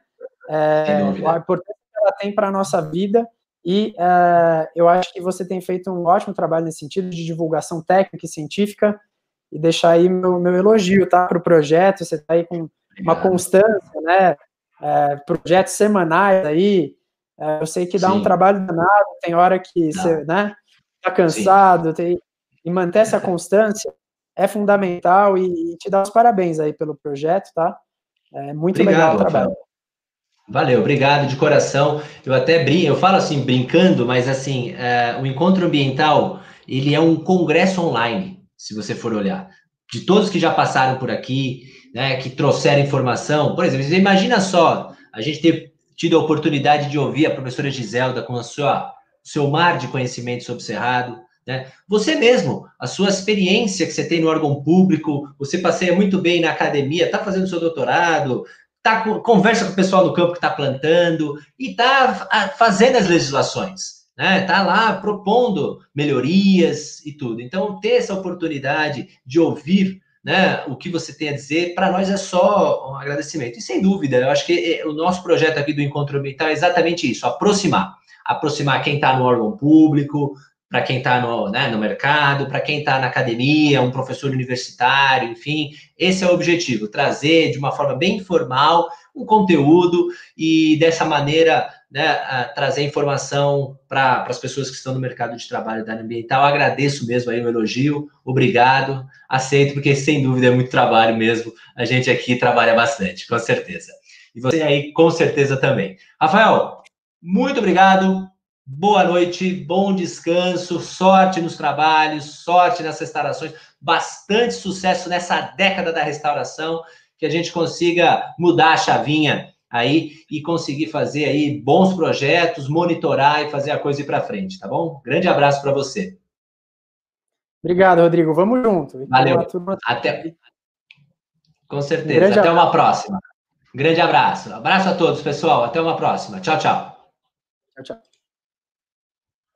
B: É, a importância que ela tem para a nossa vida e é, eu acho que você tem feito um ótimo trabalho nesse sentido de divulgação técnica e científica e deixar aí meu, meu elogio, tá, para o projeto, você está aí com uma constância, né, é, projetos semanais aí, é, eu sei que dá Sim. um trabalho danado, tem hora que você, né, tá cansado, tem, e manter essa constância é fundamental e, e, te dar os parabéns aí pelo projeto, tá? É muito obrigado, legal o trabalho.
A: Valeu, obrigado de coração. Eu até brinco, eu falo assim, brincando, mas assim, é, o encontro ambiental, ele é um congresso online, se você for olhar. De todos que já passaram por aqui, né, que trouxeram informação, por exemplo, imagina só, a gente ter tido a oportunidade de ouvir a professora Giselda com a sua, seu mar de conhecimento sobre o Cerrado, né? Você mesmo, a sua experiência que você tem no órgão público, você passeia muito bem na academia, está fazendo seu doutorado, tá, conversa com o pessoal no campo que está plantando e está fazendo as legislações. Né, tá lá propondo melhorias e tudo. Então, ter essa oportunidade de ouvir né, o que você tem a dizer, para nós é só um agradecimento. E sem dúvida, eu acho que é, o nosso projeto aqui do Encontro Ambiental é exatamente isso: aproximar. Aproximar quem está no órgão público, para quem está no, né, no mercado, para quem está na academia, um professor universitário, enfim, esse é o objetivo, trazer de uma forma bem informal um conteúdo e dessa maneira né, trazer informação para as pessoas que estão no mercado de trabalho da área ambiental. Agradeço mesmo aí o elogio, obrigado, aceito, porque sem dúvida é muito trabalho mesmo, a gente aqui trabalha bastante, com certeza. E você aí, com certeza também. Rafael, muito obrigado, Boa noite, bom descanso, sorte nos trabalhos, sorte nas restaurações, bastante sucesso nessa década da restauração, que a gente consiga mudar a chavinha aí e conseguir fazer aí bons projetos, monitorar e fazer a coisa ir para frente, tá bom? Grande abraço para você.
B: Obrigado, Rodrigo. Vamos junto.
A: Valeu. Até. Com certeza. Até uma próxima. Grande abraço. Abraço a todos, pessoal. Até uma próxima. Tchau, tchau. Tchau, tchau.